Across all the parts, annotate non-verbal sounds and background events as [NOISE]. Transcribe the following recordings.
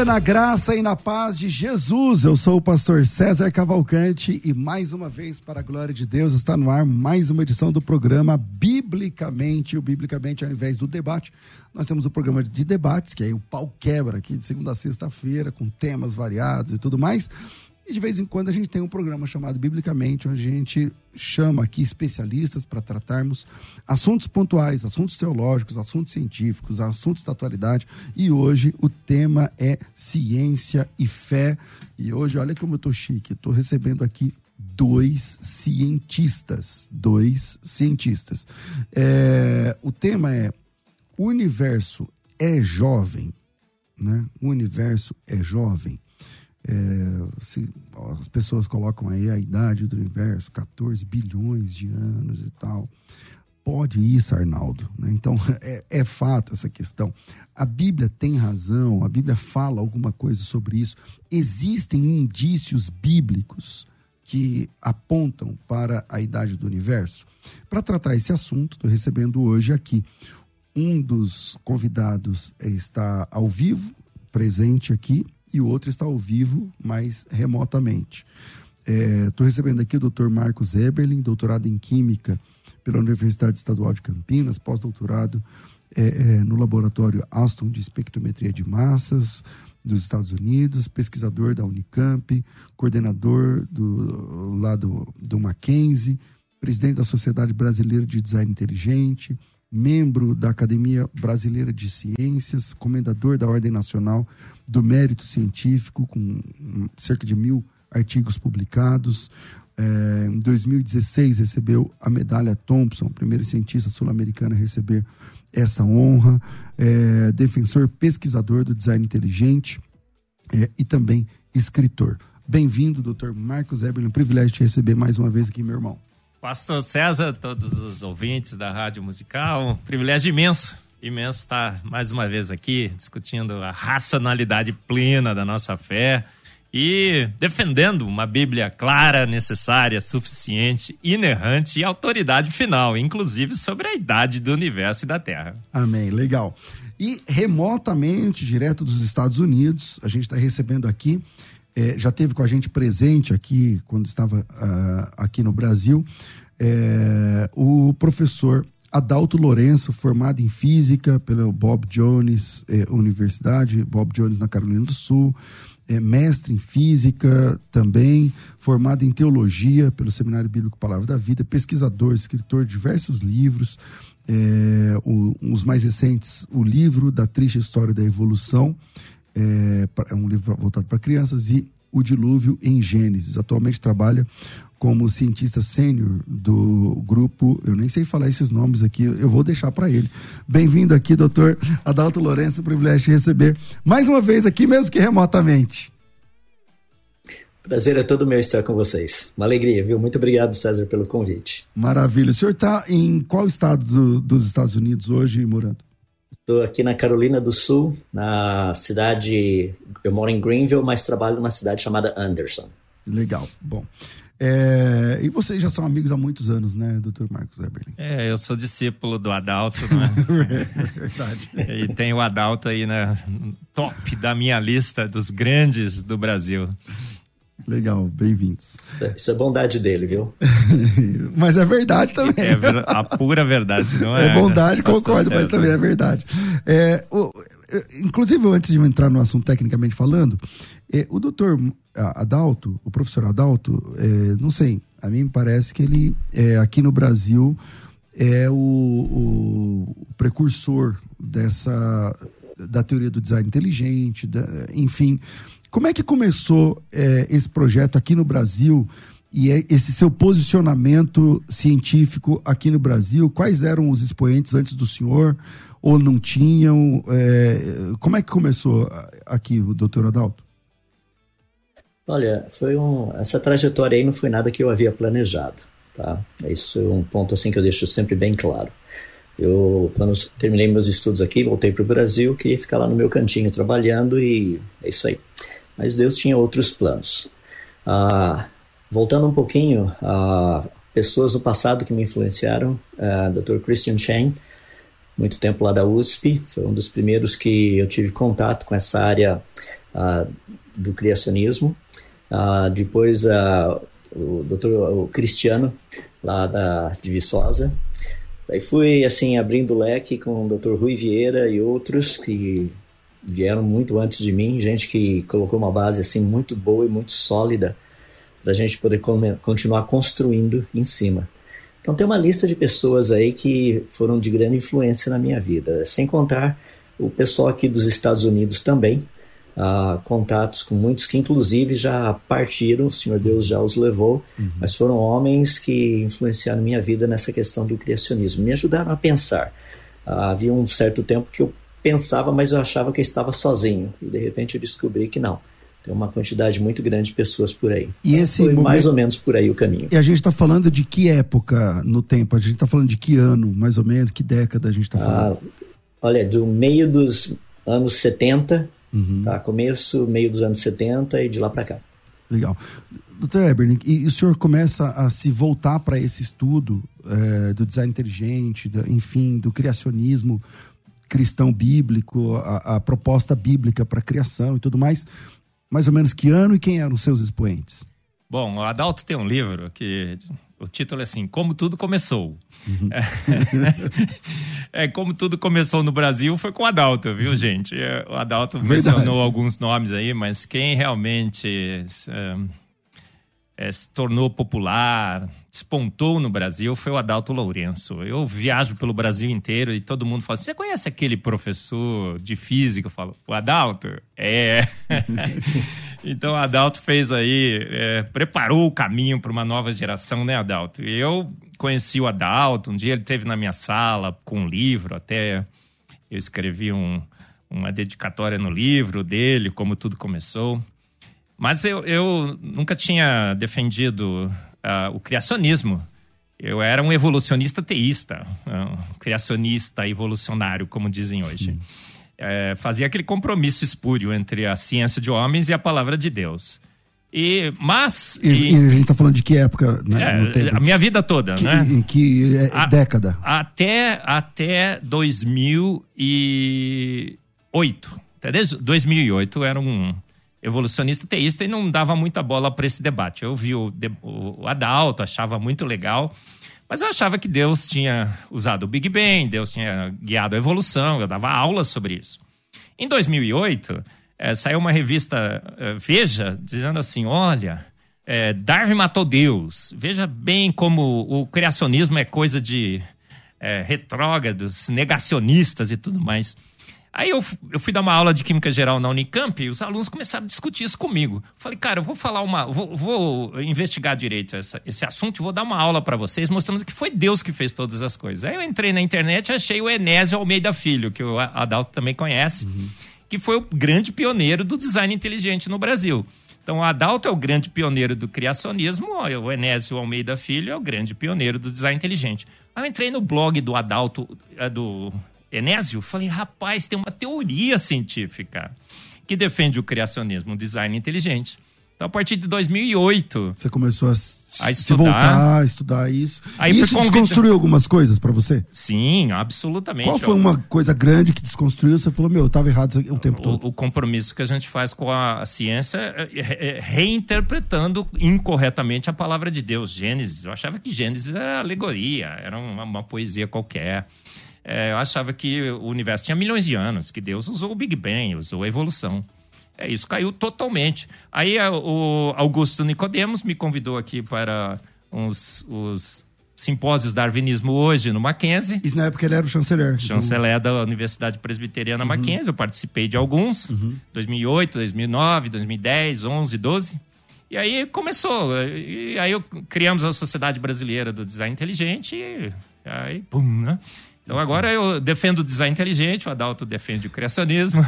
Dia na graça e na paz de Jesus. Eu sou o pastor César Cavalcante e mais uma vez, para a glória de Deus, está no ar mais uma edição do programa Biblicamente. O Biblicamente, ao invés do debate, nós temos o programa de debates, que aí o pau quebra aqui de segunda a sexta-feira, com temas variados e tudo mais. E de vez em quando a gente tem um programa chamado Biblicamente, onde a gente chama aqui especialistas para tratarmos assuntos pontuais, assuntos teológicos, assuntos científicos, assuntos da atualidade. E hoje o tema é ciência e fé. E hoje, olha como eu estou chique, estou recebendo aqui dois cientistas. Dois cientistas. É, o tema é O universo é jovem. Né? O universo é jovem. É, se, as pessoas colocam aí a idade do universo, 14 bilhões de anos e tal. Pode isso, Arnaldo. Né? Então, [LAUGHS] é, é, fato essa questão. A Bíblia tem razão, a Bíblia fala alguma coisa sobre isso. Existem indícios bíblicos que apontam para a idade do universo. Para tratar esse assunto, estou recebendo hoje aqui um dos convidados está ao vivo, presente aqui, e o outro está ao vivo, mas remotamente. Estou é, recebendo aqui o Dr. Marcos Eberlin, doutorado em Química pela Universidade Estadual de Campinas, pós-doutorado é, é, no laboratório Aston de espectrometria de massas dos Estados Unidos, pesquisador da Unicamp, coordenador do lado do Mackenzie, presidente da Sociedade Brasileira de Design Inteligente, membro da Academia Brasileira de Ciências, comendador da Ordem Nacional do Mérito Científico, com cerca de mil artigos publicados. É, em 2016 recebeu a medalha Thompson, primeiro cientista sul-americano a receber essa honra. É, defensor pesquisador do design inteligente é, e também escritor. Bem-vindo, doutor Marcos Eberlin. Privilégio te receber mais uma vez aqui, meu irmão. Pastor César, todos os ouvintes da Rádio Musical, um privilégio imenso, imenso estar mais uma vez aqui discutindo a racionalidade plena da nossa fé e defendendo uma Bíblia clara, necessária, suficiente, inerrante e autoridade final, inclusive sobre a idade do universo e da Terra. Amém, legal. E remotamente, direto dos Estados Unidos, a gente está recebendo aqui é, já teve com a gente presente aqui, quando estava uh, aqui no Brasil, é, o professor Adalto Lourenço, formado em física pela Bob Jones é, Universidade, Bob Jones na Carolina do Sul, é, mestre em física também, formado em teologia pelo Seminário Bíblico Palavra da Vida, pesquisador, escritor de diversos livros, é, o, os mais recentes, o livro da triste história da evolução, é, é um livro voltado para crianças, e O Dilúvio em Gênesis. Atualmente trabalha como cientista sênior do grupo, eu nem sei falar esses nomes aqui, eu vou deixar para ele. Bem-vindo aqui, doutor Adalto Lourenço, privilégio de receber mais uma vez aqui, mesmo que remotamente. Prazer é todo meu estar com vocês. Uma alegria, viu? Muito obrigado, César, pelo convite. Maravilha. O senhor está em qual estado do, dos Estados Unidos hoje, morando? Estou aqui na Carolina do Sul, na cidade. Eu moro em Greenville, mas trabalho numa cidade chamada Anderson. Legal, bom. É, e vocês já são amigos há muitos anos, né, doutor Marcos Eberlin? É, eu sou discípulo do Adalto, né? [LAUGHS] é verdade. E tem o Adalto aí na top da minha lista dos grandes do Brasil. Legal, bem-vindos. Isso é bondade dele, viu? [LAUGHS] mas é verdade também. É a pura verdade, não [LAUGHS] é? É bondade, concordo, mas também é verdade. É, o, inclusive, antes de entrar no assunto tecnicamente falando, é, o doutor Adalto, o professor Adalto, é, não sei, a mim parece que ele, é, aqui no Brasil, é o, o, o precursor dessa da teoria do design inteligente, da, enfim. Como é que começou é, esse projeto aqui no Brasil e é esse seu posicionamento científico aqui no Brasil? Quais eram os expoentes antes do senhor ou não tinham? É, como é que começou aqui doutor Adalto? Olha, foi um, essa trajetória aí não foi nada que eu havia planejado, tá? Isso é um ponto assim que eu deixo sempre bem claro. Eu, quando terminei meus estudos aqui, voltei para o Brasil, queria ficar lá no meu cantinho trabalhando e é isso aí. Mas Deus tinha outros planos. Ah, voltando um pouquinho a pessoas do passado que me influenciaram, ah, Dr. Christian Chen, muito tempo lá da USP, foi um dos primeiros que eu tive contato com essa área ah, do criacionismo. Ah, depois ah, o Dr. O Cristiano, lá da, de Viçosa, Aí fui assim abrindo leque com o Dr. Rui Vieira e outros que vieram muito antes de mim, gente que colocou uma base assim muito boa e muito sólida para a gente poder continuar construindo em cima. Então tem uma lista de pessoas aí que foram de grande influência na minha vida, sem contar o pessoal aqui dos Estados Unidos também, uh, contatos com muitos que inclusive já partiram, o Senhor Deus já os levou, uhum. mas foram homens que influenciaram minha vida nessa questão do criacionismo, me ajudaram a pensar. Uh, havia um certo tempo que eu pensava, mas eu achava que eu estava sozinho, e de repente eu descobri que não. Tem uma quantidade muito grande de pessoas por aí. E então, esse Foi momento... mais ou menos por aí o caminho. E a gente está falando de que época no tempo? A gente está falando de que ano, mais ou menos? Que década a gente está falando? Ah, olha, do meio dos anos 70 Uhum. Tá? Começo, meio dos anos 70 e de lá para cá. Legal. Doutor Eberling, e, o senhor começa a se voltar para esse estudo é, do design inteligente, enfim, do criacionismo cristão bíblico, a, a proposta bíblica para a criação e tudo mais, mais ou menos que ano e quem eram os seus expoentes? Bom, o Adalto tem um livro que o título é assim: Como Tudo Começou. Uhum. [LAUGHS] É, como tudo começou no Brasil foi com o Adalto, viu, gente? É, o Adalto Verdade. mencionou alguns nomes aí, mas quem realmente é, é, se tornou popular, despontou no Brasil foi o Adalto Lourenço. Eu viajo pelo Brasil inteiro e todo mundo fala: Você conhece aquele professor de física? Eu falo: O Adalto? É. [LAUGHS] Então, Adalto fez aí, é, preparou o caminho para uma nova geração, né, Adalto? Eu conheci o Adalto, um dia ele teve na minha sala com um livro, até eu escrevi um, uma dedicatória no livro dele, como tudo começou. Mas eu, eu nunca tinha defendido uh, o criacionismo. Eu era um evolucionista teísta, um criacionista evolucionário, como dizem hoje. Hum é, fazia aquele compromisso espúrio entre a ciência de homens e a palavra de Deus. E, mas. E, e, e a gente está falando de que época? Né, é, a minha vida toda, que, né? Em que é, a, década? Até, até 2008. Até 2008 era um evolucionista teísta e não dava muita bola para esse debate. Eu vi o, o Adalto, achava muito legal. Mas eu achava que Deus tinha usado o Big Bang, Deus tinha guiado a evolução, eu dava aulas sobre isso. Em 2008, é, saiu uma revista é, Veja dizendo assim: olha, é, Darwin matou Deus. Veja bem como o criacionismo é coisa de é, retrógrados, negacionistas e tudo mais. Aí eu, eu fui dar uma aula de Química Geral na Unicamp e os alunos começaram a discutir isso comigo. Falei, cara, eu vou falar uma. Vou, vou investigar direito essa, esse assunto e vou dar uma aula para vocês mostrando que foi Deus que fez todas as coisas. Aí eu entrei na internet e achei o Enésio Almeida Filho, que o Adalto também conhece, uhum. que foi o grande pioneiro do design inteligente no Brasil. Então, o Adalto é o grande pioneiro do criacionismo, o Enésio Almeida Filho é o grande pioneiro do design inteligente. Aí eu entrei no blog do Adalto, eh, do Enésio, falei, rapaz, tem uma teoria científica que defende o criacionismo, o design inteligente. Então, a partir de 2008... Você começou a, a se voltar, a estudar isso. Aí e isso convid... desconstruiu algumas coisas para você? Sim, absolutamente. Qual foi uma coisa grande que desconstruiu? Você falou, meu, eu estava errado o tempo o, todo. O compromisso que a gente faz com a ciência é, é, é reinterpretando incorretamente a palavra de Deus, Gênesis. Eu achava que Gênesis era alegoria, era uma, uma poesia qualquer. É, eu achava que o universo tinha milhões de anos, que Deus usou o Big Bang, usou a evolução. É, isso caiu totalmente. Aí o Augusto Nicodemos me convidou aqui para uns, os simpósios Darwinismo hoje no Mackenzie. Isso na época ele era o chanceler. Chanceler da Universidade Presbiteriana uhum. Mackenzie. Eu participei de alguns. Uhum. 2008, 2009, 2010, 11, 12. E aí começou. E aí criamos a Sociedade Brasileira do Design Inteligente e aí, pum, né? Então agora eu defendo o design inteligente, o Adalto defende o criacionismo.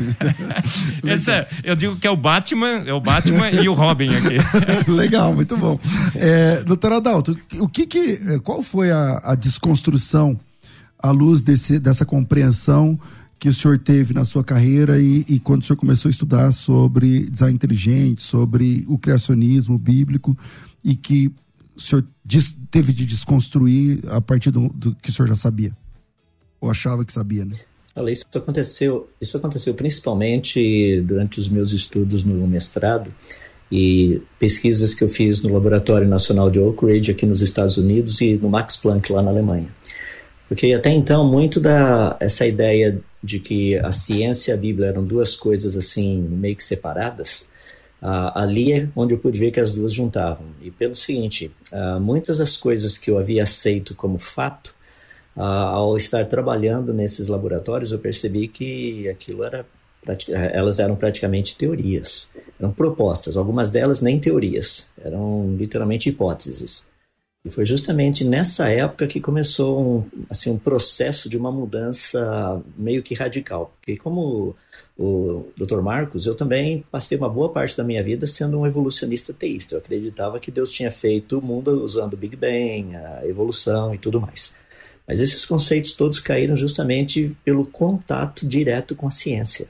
[LAUGHS] Esse é, eu digo que é o Batman, é o Batman e o Robin aqui. [LAUGHS] Legal, muito bom. É, doutor Adalto, o que, que qual foi a, a desconstrução à luz desse, dessa compreensão que o senhor teve na sua carreira e, e, quando o senhor começou a estudar sobre design inteligente, sobre o criacionismo bíblico e que o senhor teve de desconstruir a partir do, do que o senhor já sabia? Ou achava que sabia, né? Olha, isso aconteceu, isso aconteceu principalmente durante os meus estudos no mestrado e pesquisas que eu fiz no Laboratório Nacional de Oak Ridge aqui nos Estados Unidos e no Max Planck lá na Alemanha. Porque até então muito da essa ideia de que a ciência e a Bíblia eram duas coisas assim meio que separadas, uh, ali é onde eu pude ver que as duas juntavam. E pelo seguinte, uh, muitas das coisas que eu havia aceito como fato ao estar trabalhando nesses laboratórios, eu percebi que aquilo era elas eram praticamente teorias, eram propostas, algumas delas nem teorias, eram literalmente hipóteses. E foi justamente nessa época que começou um, assim, um processo de uma mudança meio que radical. Porque como o Dr. Marcos, eu também passei uma boa parte da minha vida sendo um evolucionista teísta. Eu acreditava que Deus tinha feito o mundo usando o Big Bang, a evolução e tudo mais. Mas esses conceitos todos caíram justamente pelo contato direto com a ciência.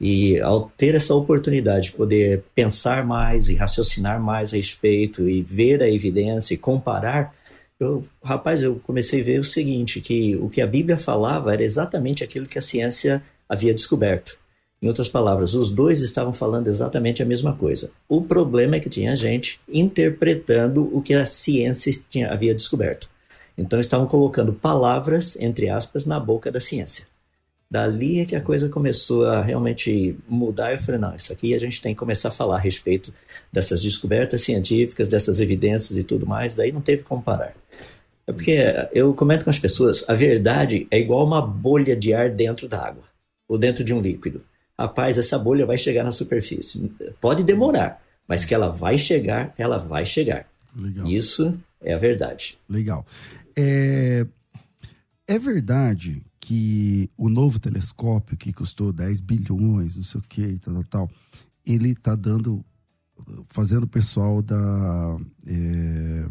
E ao ter essa oportunidade de poder pensar mais e raciocinar mais a respeito e ver a evidência e comparar, eu, rapaz, eu comecei a ver o seguinte, que o que a Bíblia falava era exatamente aquilo que a ciência havia descoberto. Em outras palavras, os dois estavam falando exatamente a mesma coisa. O problema é que tinha gente interpretando o que a ciência tinha, havia descoberto. Então estavam colocando palavras, entre aspas, na boca da ciência. Dali é que a coisa começou a realmente mudar. Eu falei, não, isso aqui a gente tem que começar a falar a respeito dessas descobertas científicas, dessas evidências e tudo mais. Daí não teve como parar. É porque eu comento com as pessoas, a verdade é igual uma bolha de ar dentro da água, ou dentro de um líquido. Rapaz, essa bolha vai chegar na superfície. Pode demorar, mas que ela vai chegar, ela vai chegar. Legal. Isso é a verdade. Legal. É, é verdade que o novo telescópio, que custou 10 bilhões, não sei o que, tal, tal, tal ele está dando, fazendo o pessoal da, é,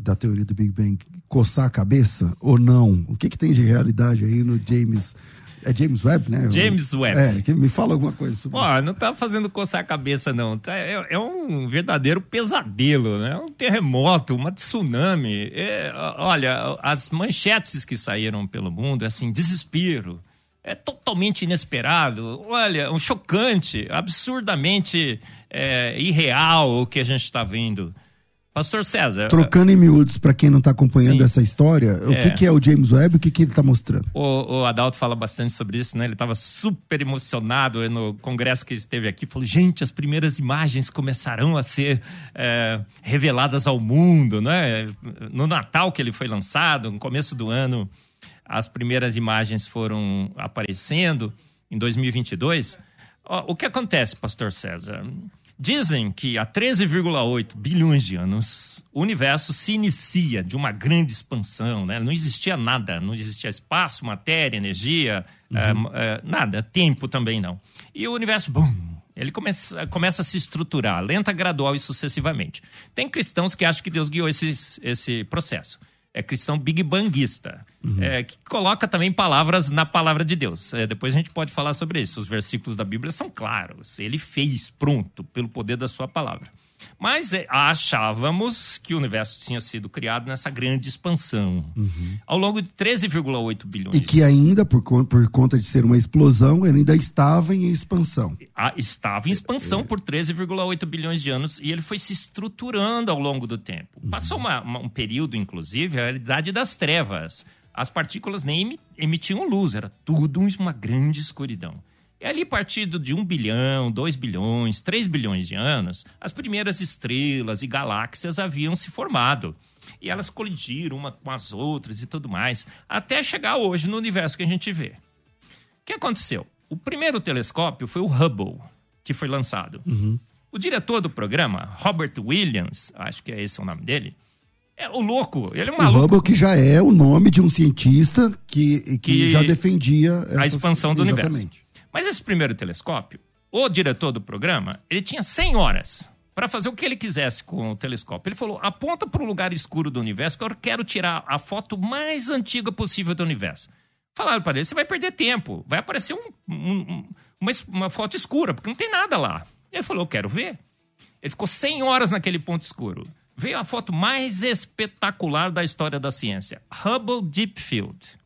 da teoria do Big Bang coçar a cabeça ou não? O que, que tem de realidade aí no James é James Webb, né? James Webb. É, que me fala alguma coisa sobre Ó, isso. não tá fazendo coçar a cabeça, não. Tá, é, é um verdadeiro pesadelo, né? Um terremoto, uma tsunami. É, olha, as manchetes que saíram pelo mundo, é assim, desespero. É totalmente inesperado. Olha, um chocante, absurdamente é, irreal o que a gente está vendo. Pastor César. Trocando em miúdos, para quem não está acompanhando sim. essa história, o que, é. que, é o James Webb o que, que ele está mostrando? O, o, Adalto fala bastante sobre isso, né? Ele estava super emocionado no congresso que esteve aqui. Falou: gente, as primeiras imagens começarão a ser é, reveladas ao mundo, né? No Natal que ele foi lançado, no começo do ano, as primeiras imagens foram aparecendo em 2022. O que acontece, Pastor César? Dizem que há 13,8 bilhões de anos o universo se inicia de uma grande expansão, né? Não existia nada, não existia espaço, matéria, energia, uhum. é, é, nada, tempo também não. E o universo, bum, ele começa, começa a se estruturar, lenta, gradual e sucessivamente. Tem cristãos que acham que Deus guiou esse, esse processo é cristão big banguista, uhum. é, que coloca também palavras na palavra de Deus. É, depois a gente pode falar sobre isso. Os versículos da Bíblia são claros. Ele fez, pronto, pelo poder da sua palavra. Mas é, achávamos que o universo tinha sido criado nessa grande expansão. Uhum. Ao longo de 13,8 bilhões. E que ainda, por, por conta de ser uma explosão, ele ainda estava em expansão. Ah, estava em expansão é. por 13,8 bilhões de anos e ele foi se estruturando ao longo do tempo. Uhum. Passou uma, uma, um período, inclusive, a Idade das Trevas. As partículas nem emitiam luz, era tudo uma grande escuridão. E ali, partindo de 1 bilhão, 2 bilhões, 3 bilhões de anos, as primeiras estrelas e galáxias haviam se formado. E elas colidiram uma com as outras e tudo mais, até chegar hoje no universo que a gente vê. O que aconteceu? O primeiro telescópio foi o Hubble, que foi lançado. Uhum. O diretor do programa, Robert Williams, acho que é esse o nome dele, é o louco, ele é um maluco. O Hubble que já é o nome de um cientista que, que, que já defendia a expansão do Exatamente. universo. Mas esse primeiro telescópio, o diretor do programa, ele tinha 100 horas para fazer o que ele quisesse com o telescópio. Ele falou: aponta para um lugar escuro do universo que eu quero tirar a foto mais antiga possível do universo. Falaram para ele: você vai perder tempo, vai aparecer um, um, uma, uma foto escura, porque não tem nada lá. Ele falou: eu quero ver. Ele ficou 100 horas naquele ponto escuro. Veio a foto mais espetacular da história da ciência: Hubble Deep Field.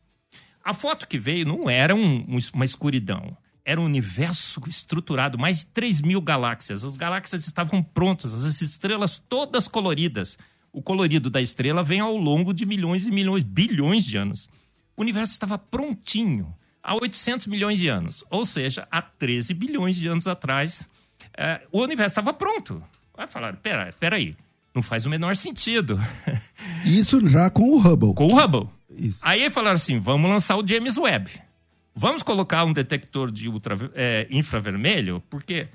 A foto que veio não era um, uma escuridão era um universo estruturado, mais de 3 mil galáxias. As galáxias estavam prontas, as estrelas todas coloridas. O colorido da estrela vem ao longo de milhões e milhões, bilhões de anos. O universo estava prontinho há 800 milhões de anos, ou seja, há 13 bilhões de anos atrás, é, o universo estava pronto. Aí falaram: pera, peraí, não faz o menor sentido. [LAUGHS] Isso já com o Hubble. Com o Hubble. Isso. Aí falaram assim: vamos lançar o James Webb. Vamos colocar um detector de ultra, é, infravermelho, porque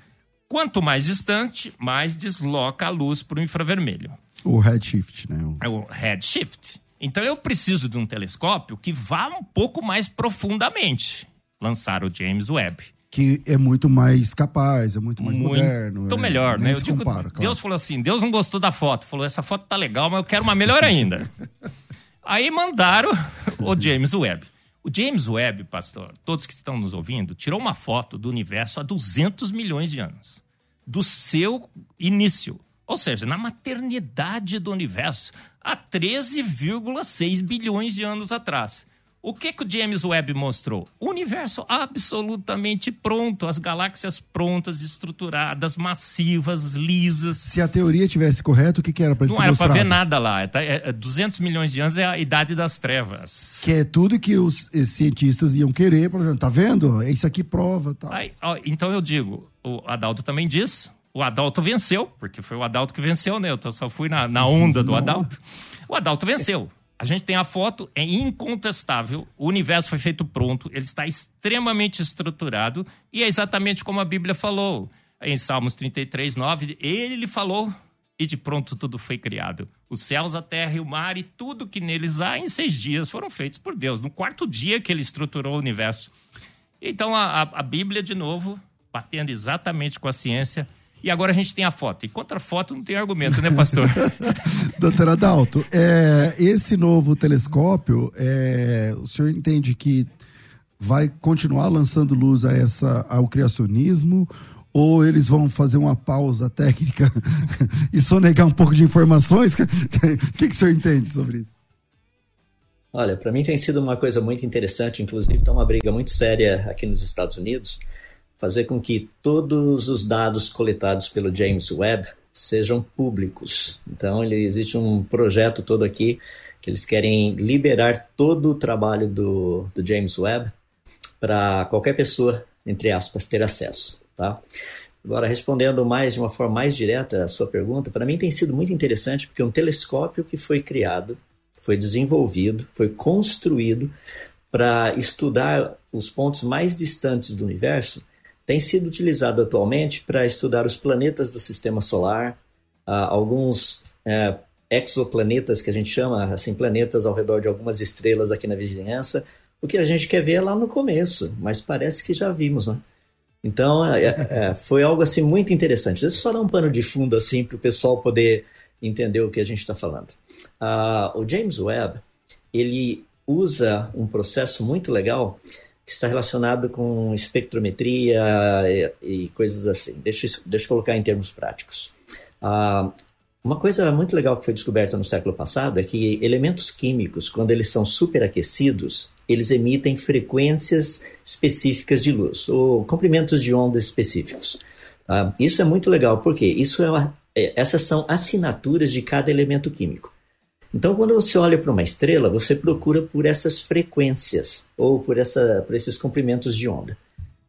quanto mais distante, mais desloca a luz para o infravermelho. O redshift, né? É o redshift. Então eu preciso de um telescópio que vá um pouco mais profundamente. Lançar o James Webb. Que é muito mais capaz, é muito mais muito moderno. Muito é, melhor, né? Eu digo, compara, claro. Deus falou assim: Deus não gostou da foto. Falou: essa foto tá legal, mas eu quero uma melhor ainda. [LAUGHS] Aí mandaram o James Webb. O James Webb, pastor, todos que estão nos ouvindo, tirou uma foto do universo há 200 milhões de anos. Do seu início. Ou seja, na maternidade do universo, há 13,6 bilhões de anos atrás. O que, que o James Webb mostrou? O universo absolutamente pronto, as galáxias prontas, estruturadas, massivas, lisas. Se a teoria tivesse correto, o que, que era para ele Não era para ver nada lá. É, 200 é, milhões de anos é a idade das trevas. Que é tudo que os cientistas iam querer, por exemplo, tá vendo? Isso aqui prova, tal. Aí, ó, então eu digo, o Adalto também diz, o Adalto venceu, porque foi o Adalto que venceu, né? Eu só fui na, na onda do Adalto. O Adalto venceu. A gente tem a foto, é incontestável. O universo foi feito pronto, ele está extremamente estruturado e é exatamente como a Bíblia falou. Em Salmos 33, 9, ele falou e de pronto tudo foi criado. Os céus, a terra e o mar e tudo que neles há em seis dias foram feitos por Deus. No quarto dia que ele estruturou o universo. Então a, a Bíblia, de novo, batendo exatamente com a ciência, e agora a gente tem a foto. E contra a foto não tem argumento, né, pastor? [LAUGHS] Doutor Adalto, é, esse novo telescópio, é, o senhor entende que vai continuar lançando luz a essa, ao criacionismo? Ou eles vão fazer uma pausa técnica [LAUGHS] e sonegar um pouco de informações? [LAUGHS] O que, que o senhor entende sobre isso? Olha, para mim tem sido uma coisa muito interessante, inclusive está uma briga muito séria aqui nos Estados Unidos, fazer com que todos os dados coletados pelo James Webb sejam públicos. Então, ele, existe um projeto todo aqui que eles querem liberar todo o trabalho do, do James Webb para qualquer pessoa, entre aspas, ter acesso. Tá? Agora, respondendo mais de uma forma mais direta a sua pergunta, para mim tem sido muito interessante porque um telescópio que foi criado, foi desenvolvido, foi construído para estudar os pontos mais distantes do universo tem sido utilizado atualmente para estudar os planetas do sistema solar, uh, alguns uh, exoplanetas que a gente chama, assim, planetas ao redor de algumas estrelas aqui na vizinhança. O que a gente quer ver é lá no começo, mas parece que já vimos, né? Então, é, é, é foi algo assim muito interessante. Deixa eu só dar um pano de fundo assim para o pessoal poder entender o que a gente está falando. Uh, o James Webb ele usa um processo muito legal que está relacionado com espectrometria e, e coisas assim. Deixa, deixa eu colocar em termos práticos. Ah, uma coisa muito legal que foi descoberta no século passado é que elementos químicos, quando eles são superaquecidos, eles emitem frequências específicas de luz, ou comprimentos de ondas específicos. Ah, isso é muito legal, porque isso é uma, é, essas são assinaturas de cada elemento químico. Então, quando você olha para uma estrela, você procura por essas frequências ou por, essa, por esses comprimentos de onda.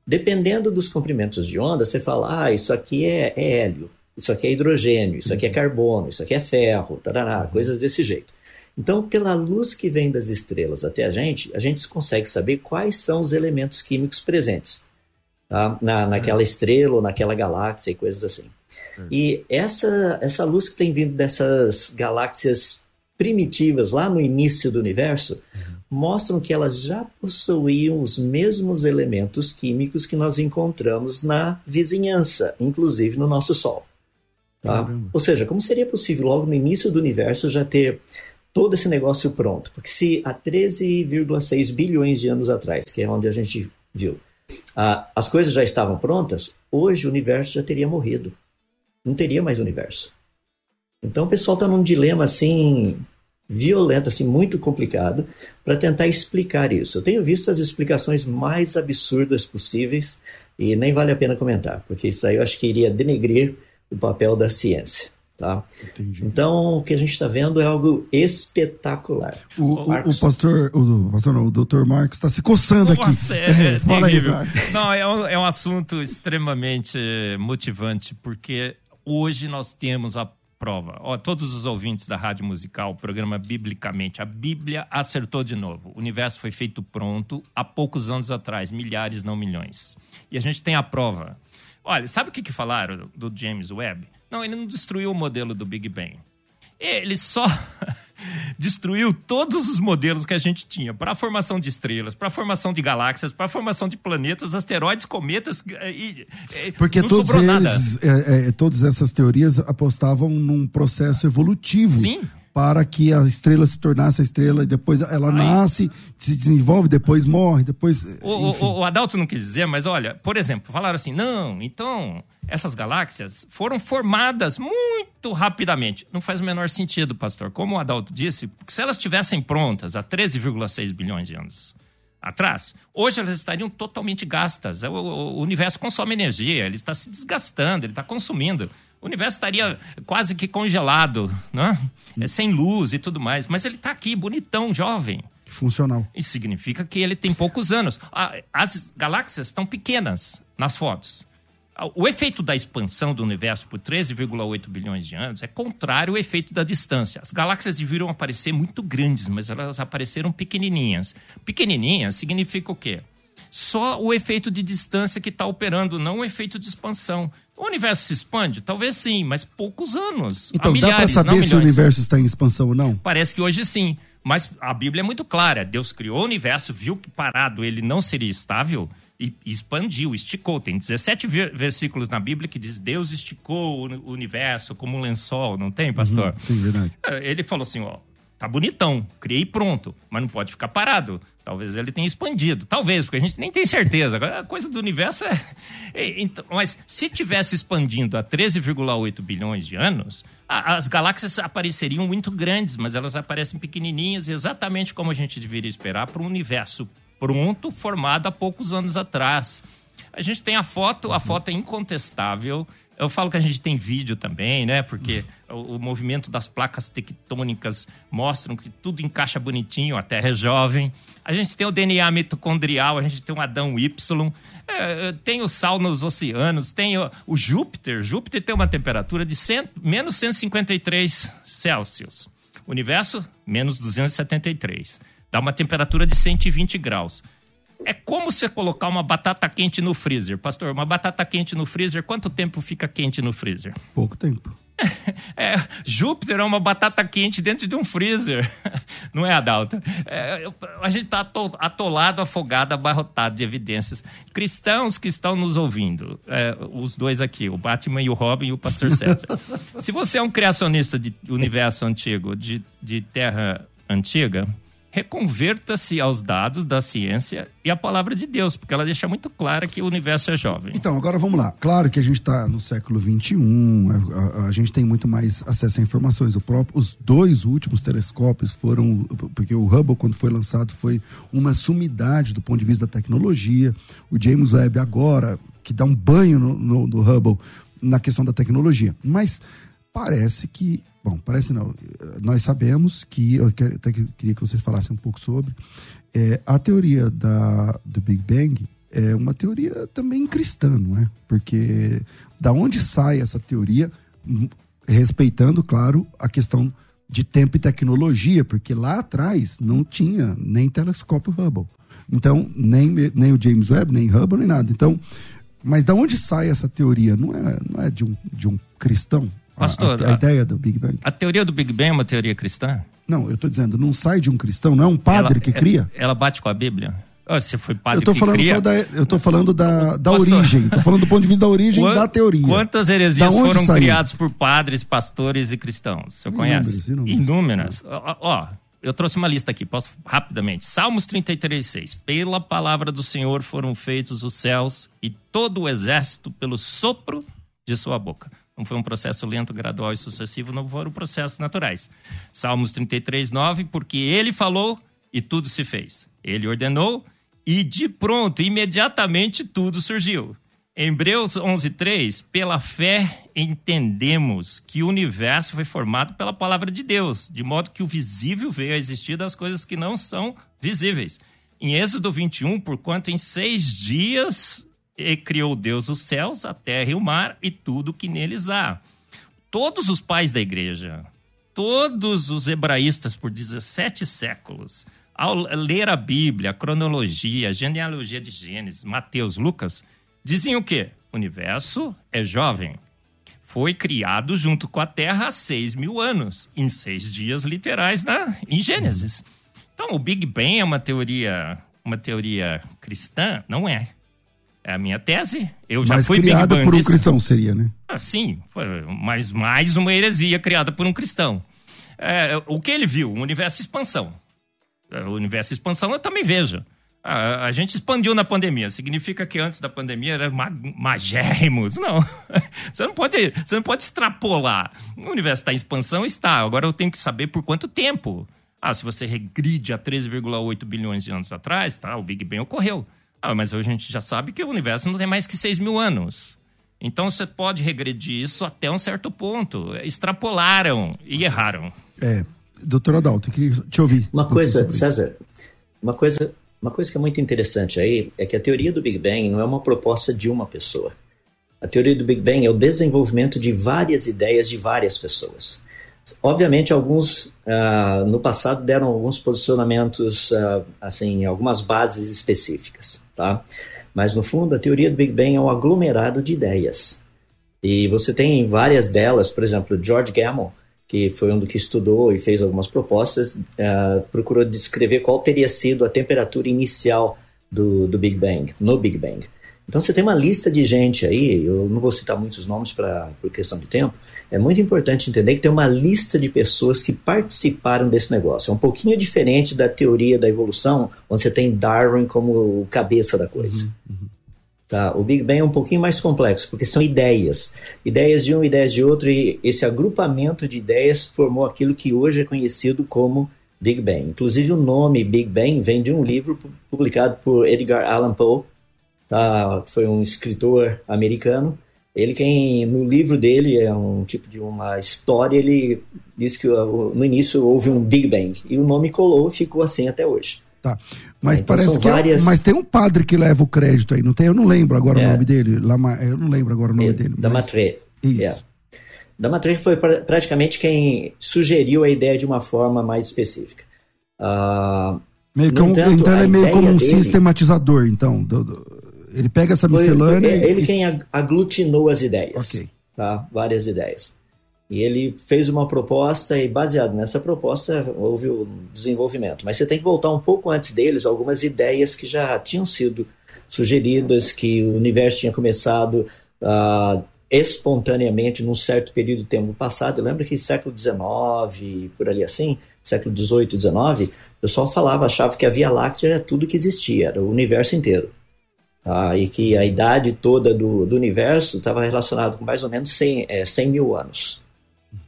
Dependendo dos comprimentos de onda, você fala, ah, isso aqui é, é hélio, isso aqui é hidrogênio, isso aqui é carbono, isso aqui é ferro, tarará, coisas desse jeito. Então, pela luz que vem das estrelas até a gente, a gente consegue saber quais são os elementos químicos presentes tá? Na, naquela estrela ou naquela galáxia e coisas assim. E essa, essa luz que tem vindo dessas galáxias primitivas lá no início do universo uhum. mostram que elas já possuíam os mesmos elementos químicos que nós encontramos na vizinhança, inclusive no nosso Sol. Tá? Ou seja, como seria possível logo no início do universo já ter todo esse negócio pronto? Porque se há 13,6 bilhões de anos atrás, que é onde a gente viu, ah, as coisas já estavam prontas, hoje o universo já teria morrido. Não teria mais universo. Então o pessoal está num dilema assim violento, assim muito complicado para tentar explicar isso. Eu tenho visto as explicações mais absurdas possíveis e nem vale a pena comentar, porque isso aí eu acho que iria denegrir o papel da ciência. Tá? Então, o que a gente está vendo é algo espetacular. O, o, o pastor, o, pastor não, o doutor Marcos está se coçando Nossa, aqui. É, [LAUGHS] é, fala aí, Não, é um, é um assunto extremamente motivante, porque hoje nós temos a prova. Ó, todos os ouvintes da Rádio Musical, programa Biblicamente, a Bíblia acertou de novo. O universo foi feito pronto há poucos anos atrás, milhares, não milhões. E a gente tem a prova. Olha, sabe o que, que falaram do James Webb? Não, ele não destruiu o modelo do Big Bang. Ele só [LAUGHS] destruiu todos os modelos que a gente tinha para a formação de estrelas, para a formação de galáxias, para a formação de planetas, asteroides, cometas e, e porque todos eles, é, é, todas essas teorias apostavam num processo evolutivo. Sim para que a estrela se tornasse a estrela e depois ela nasce, se desenvolve, depois morre, depois. O, o, o, Adalto não quis dizer, mas olha, por exemplo, falaram assim: não, então essas galáxias foram formadas muito rapidamente. Não faz o menor sentido, pastor. Como o Adalto disse, se elas estivessem prontas há 13,6 bilhões de anos atrás, hoje elas estariam totalmente gastas. O universo consome energia, ele está se desgastando, ele está consumindo. O universo estaria quase que congelado, né? É, sem luz e tudo mais. Mas ele está aqui, bonitão, jovem. Funcional. Isso significa que ele tem poucos anos. As galáxias estão pequenas nas fotos. O efeito da expansão do universo por 13,8 bilhões de anos é contrário ao efeito da distância. As galáxias deveriam aparecer muito grandes, mas elas apareceram pequenininhas. Pequenininhas significa o quê? Só o efeito de distância que está operando, não o efeito de expansão. O universo se expande? Talvez sim, mas poucos anos. Então, milhares, dá para saber se o universo está em expansão ou não? Parece que hoje sim. Mas a Bíblia é muito clara. Deus criou o universo, viu que parado ele não seria estável e expandiu, esticou. Tem 17 versículos na Bíblia que diz Deus esticou o universo como um lençol, não tem, pastor? Uhum, sim, verdade. É, ele falou assim, ó, tá bonitão, criei pronto, mas não pode ficar parado. Talvez ele tenha expandido. Talvez, porque a gente nem tem certeza. Agora, a coisa do universo é. Então, mas se tivesse expandindo a 13,8 bilhões de anos, a, as galáxias apareceriam muito grandes, mas elas aparecem pequenininhas, exatamente como a gente deveria esperar para um universo pronto, formado há poucos anos atrás. A gente tem a foto, a foto é incontestável. Eu falo que a gente tem vídeo também, né? Porque o, movimento das placas tectônicas mostram que tudo encaixa bonitinho, a Terra é jovem. A gente tem o DNA mitocondrial, a gente tem o Adão Y, é, tem o sal nos oceanos, tem o, o Júpiter. Júpiter tem uma temperatura de menos 153 Celsius. O universo, menos 273. Dá uma temperatura de 120 graus. É como você colocar uma batata quente no freezer. Pastor, uma batata quente no freezer, quanto tempo fica quente no freezer? Pouco tempo. [LAUGHS] É, Júpiter é uma batata quente dentro de um freezer. [LAUGHS] Não é, Adalto? É, a gente está atolado, afogado, abarrotado de evidências. Cristãos que estão nos ouvindo, é, os dois aqui, o Batman e o Robin e o Pastor [LAUGHS] César. Se você é um criacionista de universo antigo, de, de terra antiga, reconverta-se aos dados da ciência e à palavra de Deus, porque ela deixa muito clara que o universo é jovem. Então, agora vamos lá. Claro que a gente está no século XXI, a, a, a, gente tem muito mais acesso a informações. Próprio, os dois últimos telescópios foram. Porque o Hubble, quando foi lançado, foi uma sumidade do ponto de vista da tecnologia. O James Webb, agora, que dá um banho no, no, no Hubble na questão da tecnologia. Mas parece que Bom, parece não. Nós sabemos que, eu até queria que vocês falassem um pouco sobre, é, a teoria da, do Big Bang é uma teoria também cristã, não é? Porque da onde sai essa teoria, hum, respeitando, claro, a questão de tempo e tecnologia, porque lá atrás não tinha nem telescópio Hubble. Então, nem, nem o James Webb, nem Hubble, nem nada. Então, mas da onde sai essa teoria? Não é, não é de, um, de um cristão? Pastor, a, a, a, ideia do Big Bang. A teoria do Big Bang é uma teoria cristã? Não, eu estou dizendo, não sai de um cristão, não é um padre ela, que cria? Ela bate com a Bíblia? Você foi padre eu tô falando cria? só da, eu tô falando da, da origem. Tô falando do ponto de vista da origem Quant, da teoria. Quantas heresias foram saiu? criadas por padres, pastores e cristãos? Você conhece? Inúmeras. Inúmeras. Ó, ó, eu trouxe uma lista aqui, posso rapidamente. Salmos 33, 6. Pela palavra do Senhor foram feitos os céus e todo o exército pelo sopro de sua boca. Não foi um processo lento, gradual e sucessivo, não foram processos naturais. Salmos 33, 9. Porque ele falou e tudo se fez. Ele ordenou e de pronto, imediatamente tudo surgiu. Em Hebreus 11:3, pela fé entendemos que o universo foi formado pela palavra de Deus, de modo que o visível veio a existir das coisas que não são visíveis. Em Êxodo 21, porquanto em seis dias criou Deus os céus, a terra e o mar e tudo que neles há. Todos os pais da igreja, todos os hebraístas por 17 séculos, ao ler a Bíblia, a cronologia, a genealogia de Gênesis, Mateus, Lucas, diziam o quê? O universo é jovem. Foi criado junto com a Terra há seis mil anos, em seis dias literais na, em Gênesis. Então, o Big Bang é uma teoria, uma teoria cristã? Não é. É a minha tese. Eu já mas fui criada por um cristão seria, né? Ah, sim, mas mais uma heresia criada por um cristão. É, o que ele viu? Um universo expansão. O universo expansão eu também vejo. A, a, gente expandiu na pandemia. Significa que antes da pandemia era ma magérrimos? Não. [LAUGHS] Você não pode, você não pode extrapolar. O universo está em expansão? Está. Agora eu tenho que saber por quanto tempo. Ah, se você regride a 13,8 bilhões de anos atrás, tá, o Big Bang ocorreu. Ah, mas hoje a gente já sabe que o universo não tem mais que 6 mil anos. Então você pode regredir isso até um certo ponto. Extrapolaram e erraram. É, doutor Adalto, eu queria te ouvir. Uma coisa, César, uma coisa, uma coisa que é muito interessante aí é que a teoria do Big Bang não é uma proposta de uma pessoa. A teoria do Big Bang é o desenvolvimento de várias ideias de várias pessoas. Obviamente, alguns uh, no passado deram alguns posicionamentos, uh, assim, algumas bases específicas, tá? Mas no fundo, a teoria do Big Bang é um aglomerado de ideias. E você tem várias delas, por exemplo, George Gamow, que foi um do que estudou e fez algumas propostas, uh, procurou descrever qual teria sido a temperatura inicial do, do Big Bang, no Big Bang. Então você tem uma lista de gente aí, eu não vou citar muitos nomes pra, por questão de tempo, é muito importante entender que tem uma lista de pessoas que participaram desse negócio. É um pouquinho diferente da teoria da evolução, onde você tem Darwin como o cabeça da coisa. Uhum, uhum. Tá? O Big Bang é um pouquinho mais complexo, porque são ideias. Ideias de um, ideias de outro, e esse agrupamento de ideias formou aquilo que hoje é conhecido como Big Bang. Inclusive, o nome Big Bang vem de um livro publicado por Edgar Allan Poe, tá? foi um escritor americano. Ele quem no livro dele é um tipo de uma história, ele diz que no início houve um Big Bang e o nome colou e ficou assim até hoje. Tá. Mas então, parece que várias... é, mas tem um padre que leva o crédito aí, não tem? Eu não lembro agora é. o nome dele. Lama, eu não lembro agora o nome é, dele. Damatре. Mas... Isso. É. Damatre foi pra, praticamente quem sugeriu a ideia de uma forma mais específica. Uh, meio como, entanto, então ele é meio como um dele... sistematizador, então. Do, do, ele pega essa miscelânea. Foi, foi, e... ele quem aglutinou as ideias. Ok. Tá? Várias ideias. E ele fez uma proposta e baseado nessa proposta houve o desenvolvimento. Mas você tem que voltar um pouco antes deles, algumas ideias que já tinham sido sugeridas, que o universo tinha começado uh, espontaneamente num certo período de tempo passado. Lembra que século XIX, por ali assim, século XVIII, XIX, o pessoal falava, achava que a Via Láctea era tudo que existia, era o universo inteiro. Tá? E que a idade toda do, do universo estava relacionada com mais ou menos 100, é, 100 mil anos.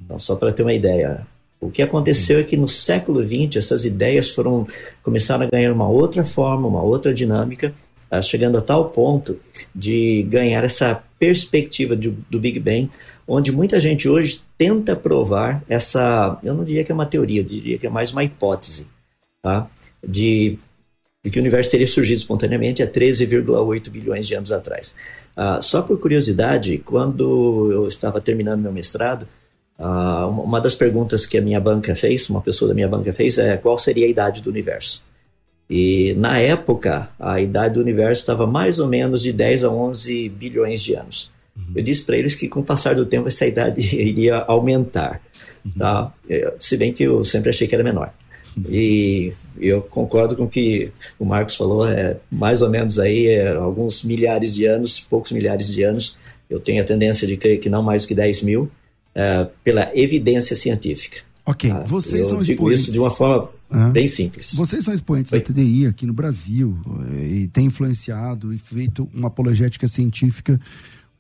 Então, só para ter uma ideia. O que aconteceu é que no século XX essas ideias foram começaram a ganhar uma outra forma, uma outra dinâmica, chegando a tal ponto de ganhar essa perspectiva de, do Big Bang, onde muita gente hoje tenta provar essa, eu não diria que é uma teoria, eu diria que é mais uma hipótese, tá? de de que o universo teria surgido espontaneamente há 13,8 bilhões de anos atrás. Uh, só por curiosidade, quando eu estava terminando meu mestrado, uh, uma das perguntas que a minha banca fez, uma pessoa da minha banca fez, é qual seria a idade do universo. E na época, a idade do universo estava mais ou menos de 10 a 11 bilhões de anos. Uhum. Eu disse para eles que com o passar do tempo essa idade [LAUGHS] iria aumentar, uhum. tá? Se bem que eu sempre achei que era menor. E eu concordo com o que o Marcos falou, é mais ou menos aí é, alguns milhares de anos, poucos milhares de anos. Eu tenho a tendência de crer que não mais que 10 mil, é, pela evidência científica. Ok, tá? vocês são digo expoentes... isso de uma forma uhum. bem simples. Vocês são expoentes Oi? da TDI aqui no Brasil eh, e têm influenciado e feito uma apologética científica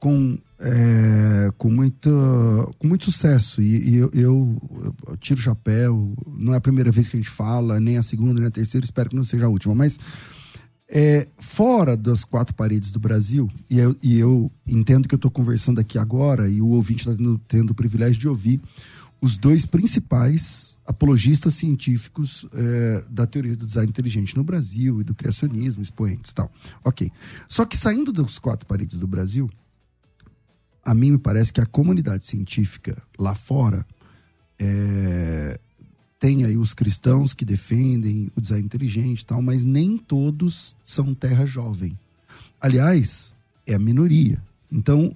com, é, com, muito, com muito sucesso. E, e eu, eu, eu, tiro o chapéu, não é a primeira vez que a gente fala, nem a segunda, nem a terceira, espero que não seja a última, mas é, fora das quatro paredes do Brasil, e eu, e eu entendo que eu estou conversando aqui agora, e o ouvinte está tendo, tendo o privilégio de ouvir os dois principais apologistas científicos é, da teoria do design inteligente no Brasil e do criacionismo, expoentes tal. Ok. Só que saindo das quatro paredes do Brasil, a mim me parece que a comunidade científica lá fora é, tem aí os cristãos que defendem o design inteligente e tal, mas nem todos são terra jovem. Aliás, é a minoria. Então,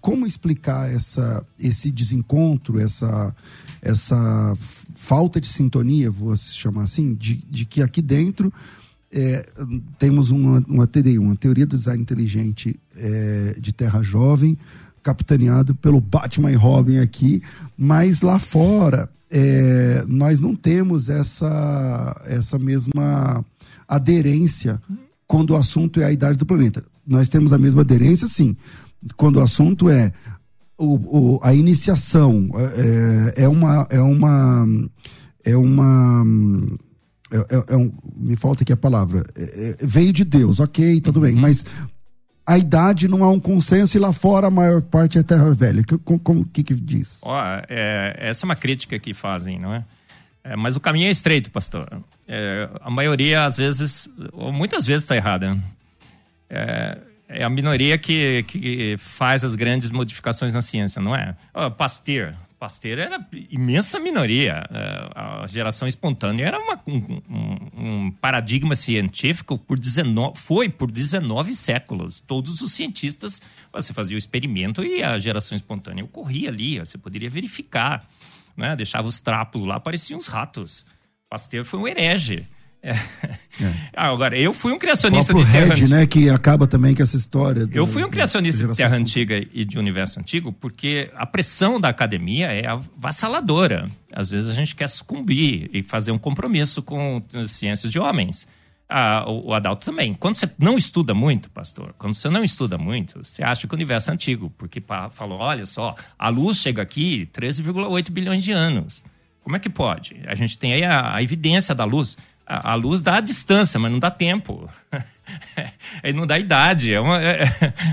como explicar essa, esse desencontro, essa, essa falta de sintonia, vou chamar assim, de, de que aqui dentro é, temos uma, uma TDI, uma teoria do design inteligente é, de terra jovem, capitaneado pelo Batman e Robin aqui, mas lá fora é, nós não temos essa, essa mesma aderência quando o assunto é a idade do planeta. Nós temos a mesma aderência, sim, quando o assunto é o, o, a iniciação é, é, uma é uma é uma é, é, é um, me falta aqui a palavra é, é, veio de Deus ok tudo bem uhum. mas a idade não há um consenso e lá fora a maior parte é terra velha. O que, que diz? Oh, essa é uma crítica que fazem não é, mas o caminho é estreito pastor. A maioria às vezes ou muitas vezes está errada. É, é a minoria que, que faz as grandes modificações na ciência, não é? Oh, Pasteur. Pasteur era imensa minoria. É, a geração espontânea era uma, um, um, paradigma científico por 19, foi por 19 séculos. Todos os cientistas, você fazia o experimento e a geração espontânea ocorria ali. Você poderia verificar. Né? Deixava os trapos lá, pareciam uns ratos. Pasteur foi um herege. É. É. [LAUGHS] Agora, eu fui um criacionista de terra Red, antiga. né, que acaba também com essa história. Do, eu fui um criacionista de terra antiga e de universo antigo porque a pressão da academia é avassaladora. Às vezes a gente quer sucumbir e fazer um compromisso com ciências de homens. Ah, o, o Adalto também. Quando você não estuda muito, pastor, quando você não estuda muito, você acha que o universo é antigo, porque falou, olha só, a luz chega aqui 13,8 bilhões de anos. Como é que pode? A gente tem aí a, a evidência da luz a, luz dá a distância, mas não dá tempo. [LAUGHS] Aí não dá idade. É uma, é,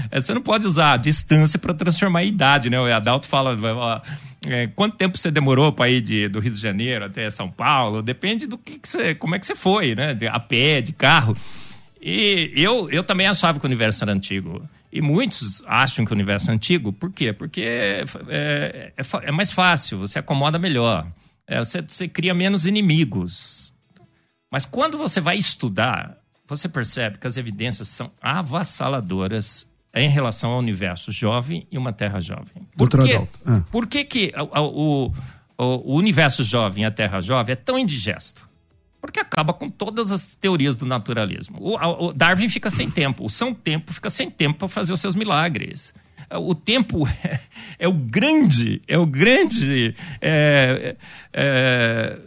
é, você não pode usar a distância para transformar em idade, né? O Adalto fala. Ó, é, quanto tempo você demorou para ir de, do Rio de Janeiro até São Paulo? Depende do que, que você. como é que você foi, né? De, a pé, de carro. E eu, eu também achava que o universo era antigo. E muitos acham que o universo é antigo. Por quê? Porque é, é, é, é mais fácil, você acomoda melhor. Você, você cria menos inimigos. Mas quando você vai estudar, você percebe que as evidências são avassaladoras em relação ao universo jovem e uma Terra jovem. Por, quê? Ah. Por que, que o, o, o, universo jovem e a Terra jovem é tão indigesto? Porque acaba com todas as teorias do naturalismo. O, o Darwin fica sem tempo, o São Tempo fica sem tempo para fazer os seus milagres. O tempo [LAUGHS] é, é o grande, é o grande é, é,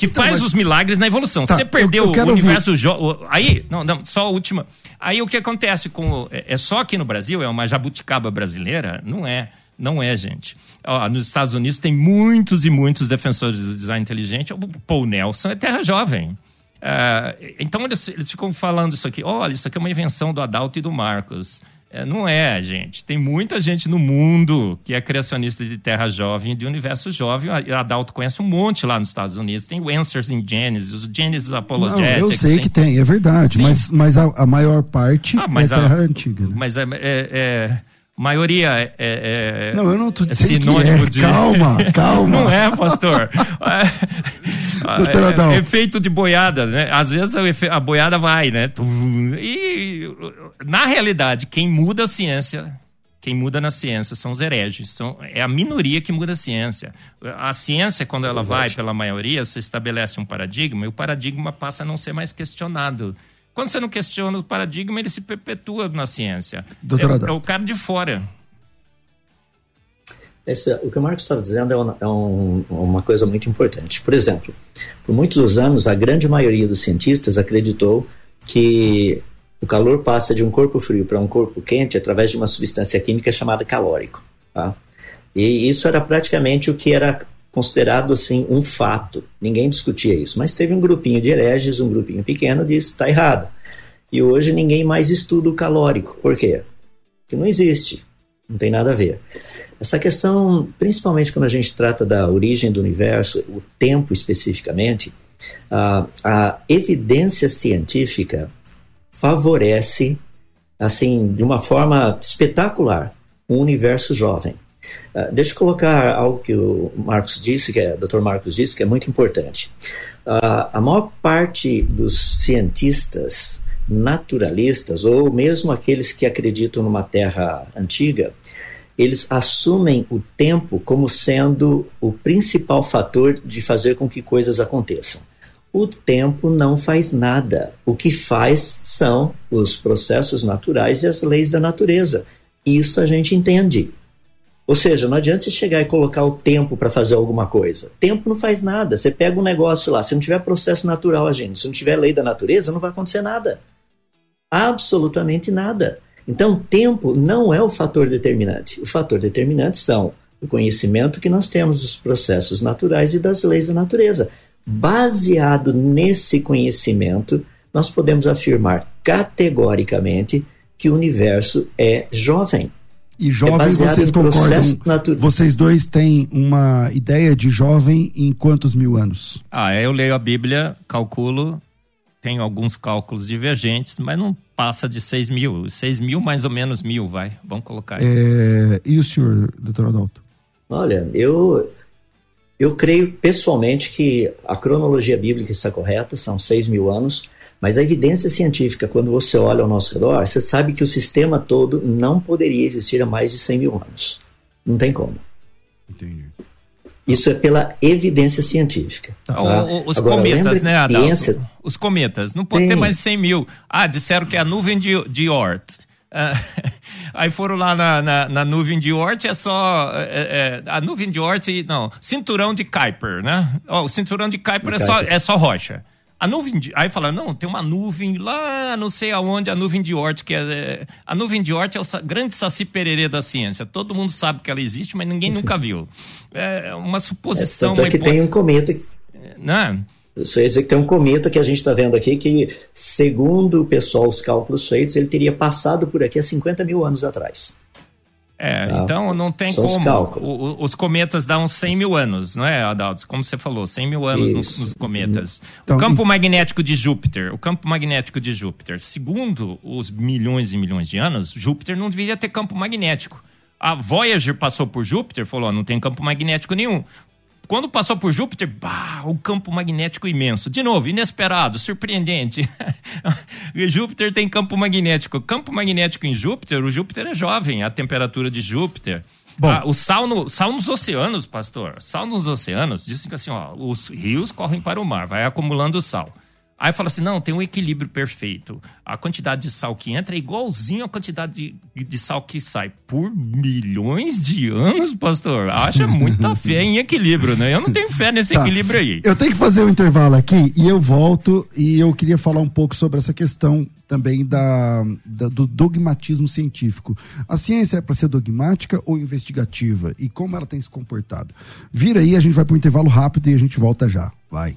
que então, faz mas... os milagres na evolução. Tá, Você perdeu eu, eu o universo. Jo... Aí, não, não, só a última. Aí o que acontece com. É, é só aqui no Brasil? É uma jabuticaba brasileira? Não é. Não é, gente. Ó, nos Estados Unidos tem muitos e muitos defensores do design inteligente. O Paul Nelson é terra jovem. Uh, então eles, eles ficam falando isso aqui. Olha, isso aqui é uma invenção do Adalto e do Marcos. É, não é, gente. Tem muita gente no mundo que é criacionista de Terra Jovem, de Universo Jovem. A Adalto conhece um monte lá nos Estados Unidos. Tem o Answers in Genesis, o Genesis Apologetics. Não, eu sei tem... que tem, é verdade. Mas, mas a, a, maior parte ah, é Terra a, Antiga. Né? Mas é, é, é maioria é, é, Não, eu não tô dizendo é sinônimo que é. de... Calma, calma. não é, pastor. [LAUGHS] é, é, efeito de boiada, né? Às vezes a boiada vai, né? E na realidade, quem muda a ciência quem muda na ciência são os hereges, são, é a minoria que muda a ciência. A ciência, quando ela vai pela maioria, você estabelece um paradigma e o paradigma passa a não ser mais questionado. Quando você não questiona o paradigma, ele se perpetua na ciência. Doutor é, é o cara de fora. Esse, o que o Marcos estava dizendo é, uma, é um, uma coisa muito importante. Por exemplo, por muitos anos, a grande maioria dos cientistas acreditou que o calor passa de um corpo frio para um corpo quente através de uma substância química chamada calórico. Tá? E isso era praticamente o que era considerado assim um fato. Ninguém discutia isso. Mas teve um grupinho de hereges, um grupinho pequeno, disse está errado. E hoje ninguém mais estuda o calórico. Por quê? Porque não existe. Não tem nada a ver. Essa questão, principalmente quando a gente trata da origem do universo, o tempo especificamente, a, a evidência científica favorece, assim, de uma forma espetacular, um universo jovem. Uh, deixa eu colocar algo que o Marcos disse, que é, o Dr. Marcos disse, que é muito importante. Uh, a maior parte dos cientistas naturalistas, ou mesmo aqueles que acreditam numa terra antiga, eles assumem o tempo como sendo o principal fator de fazer com que coisas aconteçam. O tempo não faz nada. O que faz são os processos naturais e as leis da natureza. Isso a gente entende. Ou seja, não adianta você chegar e colocar o tempo para fazer alguma coisa. Tempo não faz nada. Você pega um negócio lá, se não tiver processo natural agindo, se não tiver lei da natureza, não vai acontecer nada. Absolutamente nada. Então, tempo não é o fator determinante. O fator determinante são o conhecimento que nós temos dos processos naturais e das leis da natureza. Baseado nesse conhecimento, nós podemos afirmar categoricamente que o universo é jovem. E jovem, é vocês concordam? Vocês dois têm uma ideia de jovem em quantos mil anos? Ah, eu leio a Bíblia, calculo, tenho alguns cálculos divergentes, mas não passa de 6 mil. 6 mil mais ou menos mil, vai. Vamos colocar aí. É... E o senhor, doutor Adalto? Olha, eu eu creio pessoalmente que a cronologia bíblica está correta, são seis mil anos, mas a evidência científica, quando você olha ao nosso redor, você sabe que o sistema todo não poderia existir há mais de 100 mil anos. Não tem como. Entendi. Isso é pela evidência científica. Tá? O, os Agora, cometas, né, Adalto? Ciência... Os cometas. Não pode tem. ter mais de 100 mil. Ah, disseram que é a nuvem de, de Oort. Uh, [LAUGHS] aí foram lá na, na, na, nuvem de Oort, é só. É, é, a nuvem de Oort, não, cinturão de Kuiper, né? Oh, o cinturão de Kuiper, é, Só, é só rocha. A nuvem de. Aí falaram, não, tem uma nuvem lá, não sei aonde, a nuvem de Oort, que é. é a nuvem de Oort é o grande saci pererê da ciência. Todo mundo sabe que ela existe, mas ninguém nunca [LAUGHS] viu. É uma suposição. É, é que tem um cometa. Né? Isso dizer que tem um cometa que a gente está vendo aqui que, segundo o pessoal, os cálculos feitos, ele teria passado por aqui há 50 mil anos atrás. É, tá? então não tem São como. Os, os, cometas dão 100 mil anos, não é, Adalto? Como você falou, 100 mil anos nos, nos, cometas. Então, o campo e... magnético de Júpiter, o campo magnético de Júpiter, segundo os milhões e milhões de anos, Júpiter não deveria ter campo magnético. A Voyager passou por Júpiter, falou: não tem campo magnético nenhum. Quando passou por Júpiter, bah, um campo magnético imenso. De novo, inesperado, surpreendente. [LAUGHS] Júpiter tem campo magnético. Campo magnético em Júpiter, o Júpiter é jovem, a temperatura de Júpiter. Ah, o sal, no, sal nos oceanos, pastor. Sal nos oceanos, dizem que assim, ó, os rios correm para o mar, vai acumulando sal. Aí fala assim: não, tem um equilíbrio perfeito. A quantidade de sal que entra é igualzinho à quantidade de, de sal que sai. Por milhões de anos, pastor? Acha muita [LAUGHS] fé em equilíbrio, né? Eu não tenho fé nesse tá. equilíbrio aí. Eu tenho que fazer um intervalo aqui e eu volto e eu queria falar um pouco sobre essa questão também da, da do dogmatismo científico. A ciência é para ser dogmática ou investigativa? E como ela tem se comportado? Vira aí, a gente vai para um intervalo rápido e a gente volta já. Vai.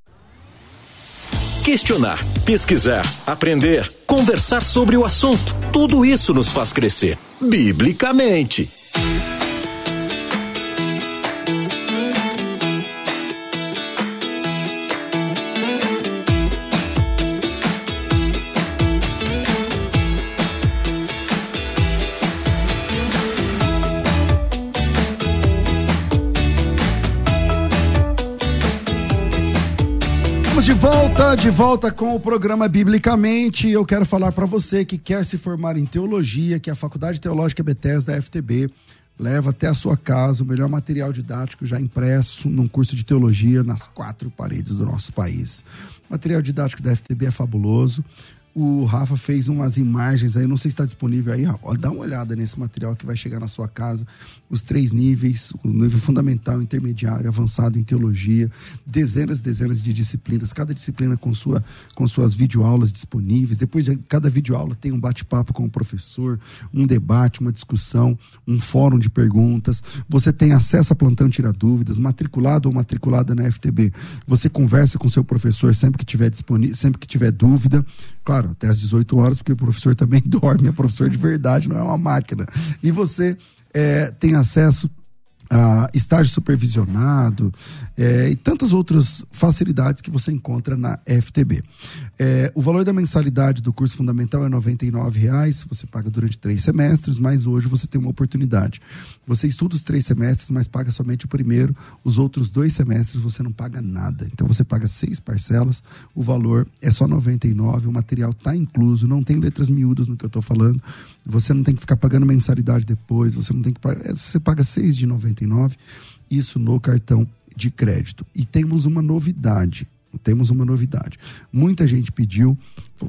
Questionar, pesquisar, aprender, conversar sobre o assunto. Tudo isso nos faz crescer, biblicamente. Estamos de volta, de volta com o programa Biblicamente. Eu quero falar para você que quer se formar em teologia, que a Faculdade Teológica Bethesda da FTB leva até a sua casa o melhor material didático já impresso num curso de teologia nas quatro paredes do nosso país. O material didático da FTB é fabuloso. O Rafa fez umas imagens aí, não sei se está disponível aí, ó, dá uma olhada nesse material que vai chegar na sua casa. Os três níveis, o nível fundamental, intermediário, avançado em teologia, dezenas e dezenas de disciplinas, cada disciplina com, sua, com suas videoaulas disponíveis. Depois de cada videoaula tem um bate-papo com o professor, um debate, uma discussão, um fórum de perguntas. Você tem acesso a plantão tira dúvidas, matriculado ou matriculada na FTB. Você conversa com seu professor sempre que tiver disponível, sempre que tiver dúvida. Claro, até às 18 horas, porque o professor também [LAUGHS] dorme, é professor de verdade, não é uma máquina. E você é, tem acesso a estágio supervisionado é, e tantas outras facilidades que você encontra na FTB. É, o valor da mensalidade do curso fundamental é R$ reais. você paga durante três semestres, mas hoje você tem uma oportunidade. Você estuda os três semestres, mas paga somente o primeiro, os outros dois semestres você não paga nada. Então você paga seis parcelas, o valor é só R$ o material está incluso, não tem letras miúdas no que eu estou falando, você não tem que ficar pagando mensalidade depois, você não tem que pagar, é, você paga seis de 99, isso no cartão de crédito. E temos uma novidade. Temos uma novidade. Muita gente pediu,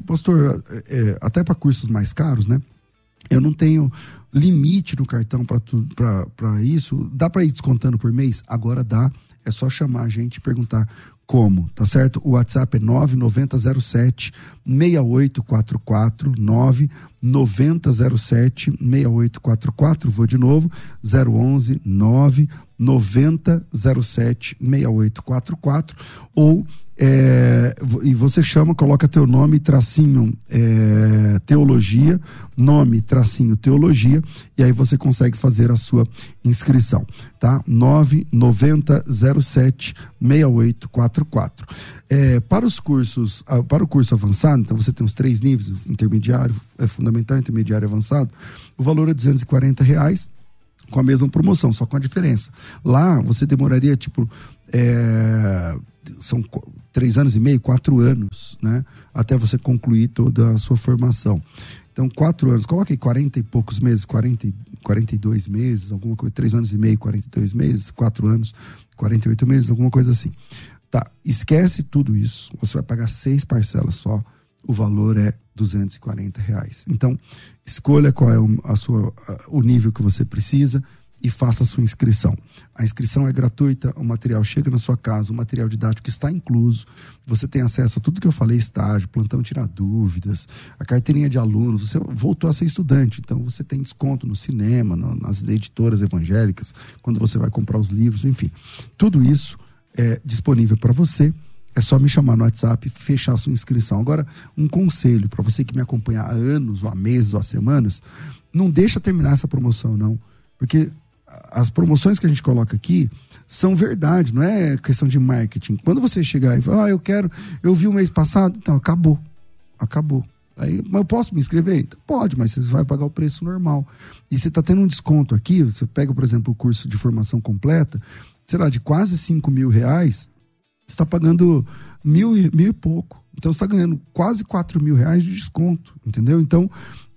pastor, é, é até para cursos mais caros, né? Eu não tenho limite no cartão para isso. Dá para ir descontando por mês? Agora dá. É só chamar a gente e perguntar como, tá certo? O WhatsApp é 9907 6844 9907 6844. Vou de novo, 011 99007 6844 ou é, e você chama, coloca teu nome, tracinho é, teologia, nome, tracinho teologia, e aí você consegue fazer a sua inscrição, tá? 99007 6844. É, para os cursos, ah, para o curso avançado, então você tem os três níveis, intermediário, é fundamental, intermediário avançado, o valor é 240 reais com a mesma promoção, só com a diferença. Lá você demoraria tipo é, são três anos e meio, quatro anos, né? Até você concluir toda a sua formação. Então, quatro anos, coloque aí 40 e poucos meses, 40, 42 meses, alguma coisa, três anos e meio, 42 meses, quatro anos, 48 meses, alguma coisa assim. Tá, esquece tudo isso, você vai pagar seis parcelas só, o valor é 240 reais. Então, escolha qual é a sua, o nível que você precisa, e faça a sua inscrição. A inscrição é gratuita, o material chega na sua casa, o material didático está incluso. Você tem acesso a tudo que eu falei, estágio, plantão tirar dúvidas, a carteirinha de alunos. Você voltou a ser estudante, então você tem desconto no cinema, no, nas editoras evangélicas, quando você vai comprar os livros, enfim. Tudo isso é disponível para você. É só me chamar no WhatsApp e fechar a sua inscrição. Agora, um conselho para você que me acompanha há anos, ou há meses, ou há semanas, não deixa terminar essa promoção, não. Porque as promoções que a gente coloca aqui são verdade, não é questão de marketing. Quando você chegar e falar, ah, eu quero, eu vi o mês passado, então acabou. Acabou. Aí, mas eu posso me inscrever? Então, pode, mas você vai pagar o preço normal. E você está tendo um desconto aqui, você pega, por exemplo, o curso de formação completa, sei lá, de quase 5 mil reais, você está pagando mil, mil e pouco. Então você está ganhando quase 4 mil reais de desconto, entendeu? Então,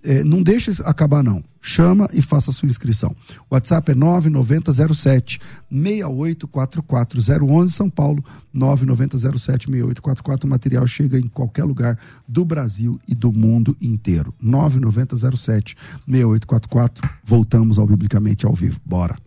é, não deixa acabar não. Chama e faça a sua inscrição. O WhatsApp é 9907 6844 011 São Paulo 9907 6844. O material chega em qualquer lugar do Brasil e do mundo inteiro. 9907 6844. Voltamos ao Biblicamente ao vivo. Bora.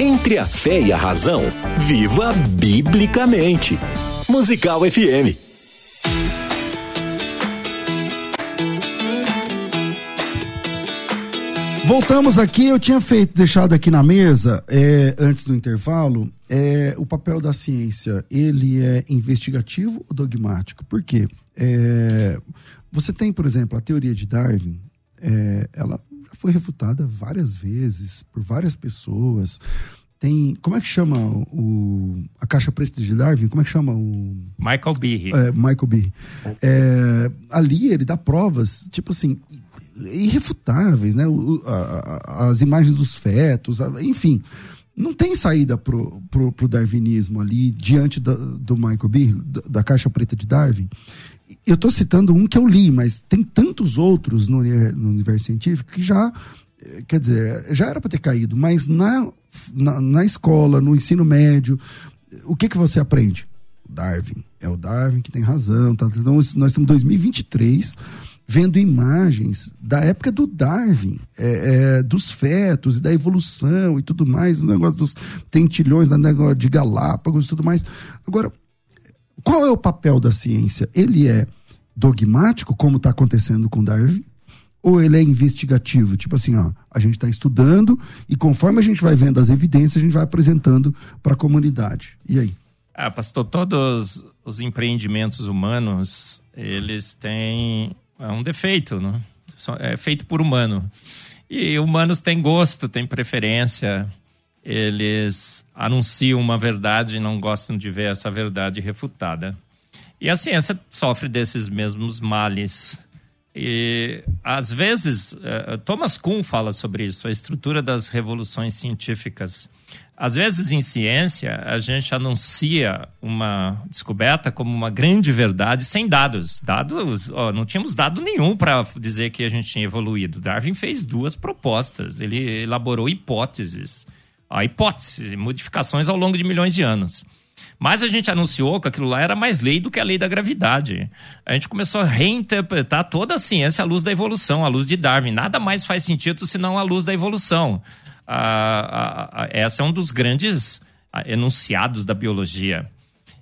Entre a fé e a razão, viva biblicamente. Musical FM. Voltamos aqui, eu tinha feito, deixado aqui na mesa, é, antes do intervalo, é, o papel da ciência, ele é investigativo ou dogmático? Por quê? É, você tem, por exemplo, a teoria de Darwin, é, ela foi refutada várias vezes por várias pessoas. Tem. Como é que chama o, a caixa preta de Darwin? Como é que chama o. Michael Behe. É, Michael Behe. É, ali ele dá provas, tipo assim, irrefutáveis, né? O, a, a, as imagens dos fetos, a, enfim. Não tem saída pro, pro, pro darwinismo ali diante do, do Michael Behe, da caixa preta de Darwin. Eu estou citando um que eu li, mas tem tantos outros no, no universo científico que já quer dizer, já era para ter caído, mas na, na, na, escola, no ensino médio, o que que você aprende? Darwin. É o Darwin que tem razão. Tá? Então, nós estamos em 2023 vendo imagens da época do Darwin, é, é, dos fetos e da evolução e tudo mais, o negócio dos tentilhões, o negócio de Galápagos e tudo mais. Agora, qual é o papel da ciência? Ele é dogmático, como está acontecendo com Darwin, ou ele é investigativo? Tipo assim, ó, a gente está estudando e conforme a gente vai vendo as evidências, a gente vai apresentando para a comunidade. E aí? Ah, pastor, todos os empreendimentos humanos, eles têm um defeito, né? É feito por humano. E humanos têm gosto, têm preferência, eles anunciam uma verdade e não gostam de ver essa verdade refutada. E a ciência sofre desses mesmos males. E às vezes, uh, Thomas Kuhn fala sobre isso, a estrutura das revoluções científicas. Às vezes, em ciência, a gente anuncia uma descoberta como uma grande verdade sem dados. Dados, ó, não tínhamos dado nenhum para dizer que a gente tinha evoluído. Darwin fez duas propostas, ele elaborou hipóteses. A hipótese, modificações ao longo de milhões de anos. Mas a gente anunciou que aquilo lá era mais lei do que a lei da gravidade. A gente começou a reinterpretar toda a ciência à luz da evolução, à luz de Darwin. Nada mais faz sentido senão à luz da evolução. Ah, ah, essa é um dos grandes enunciados da biologia.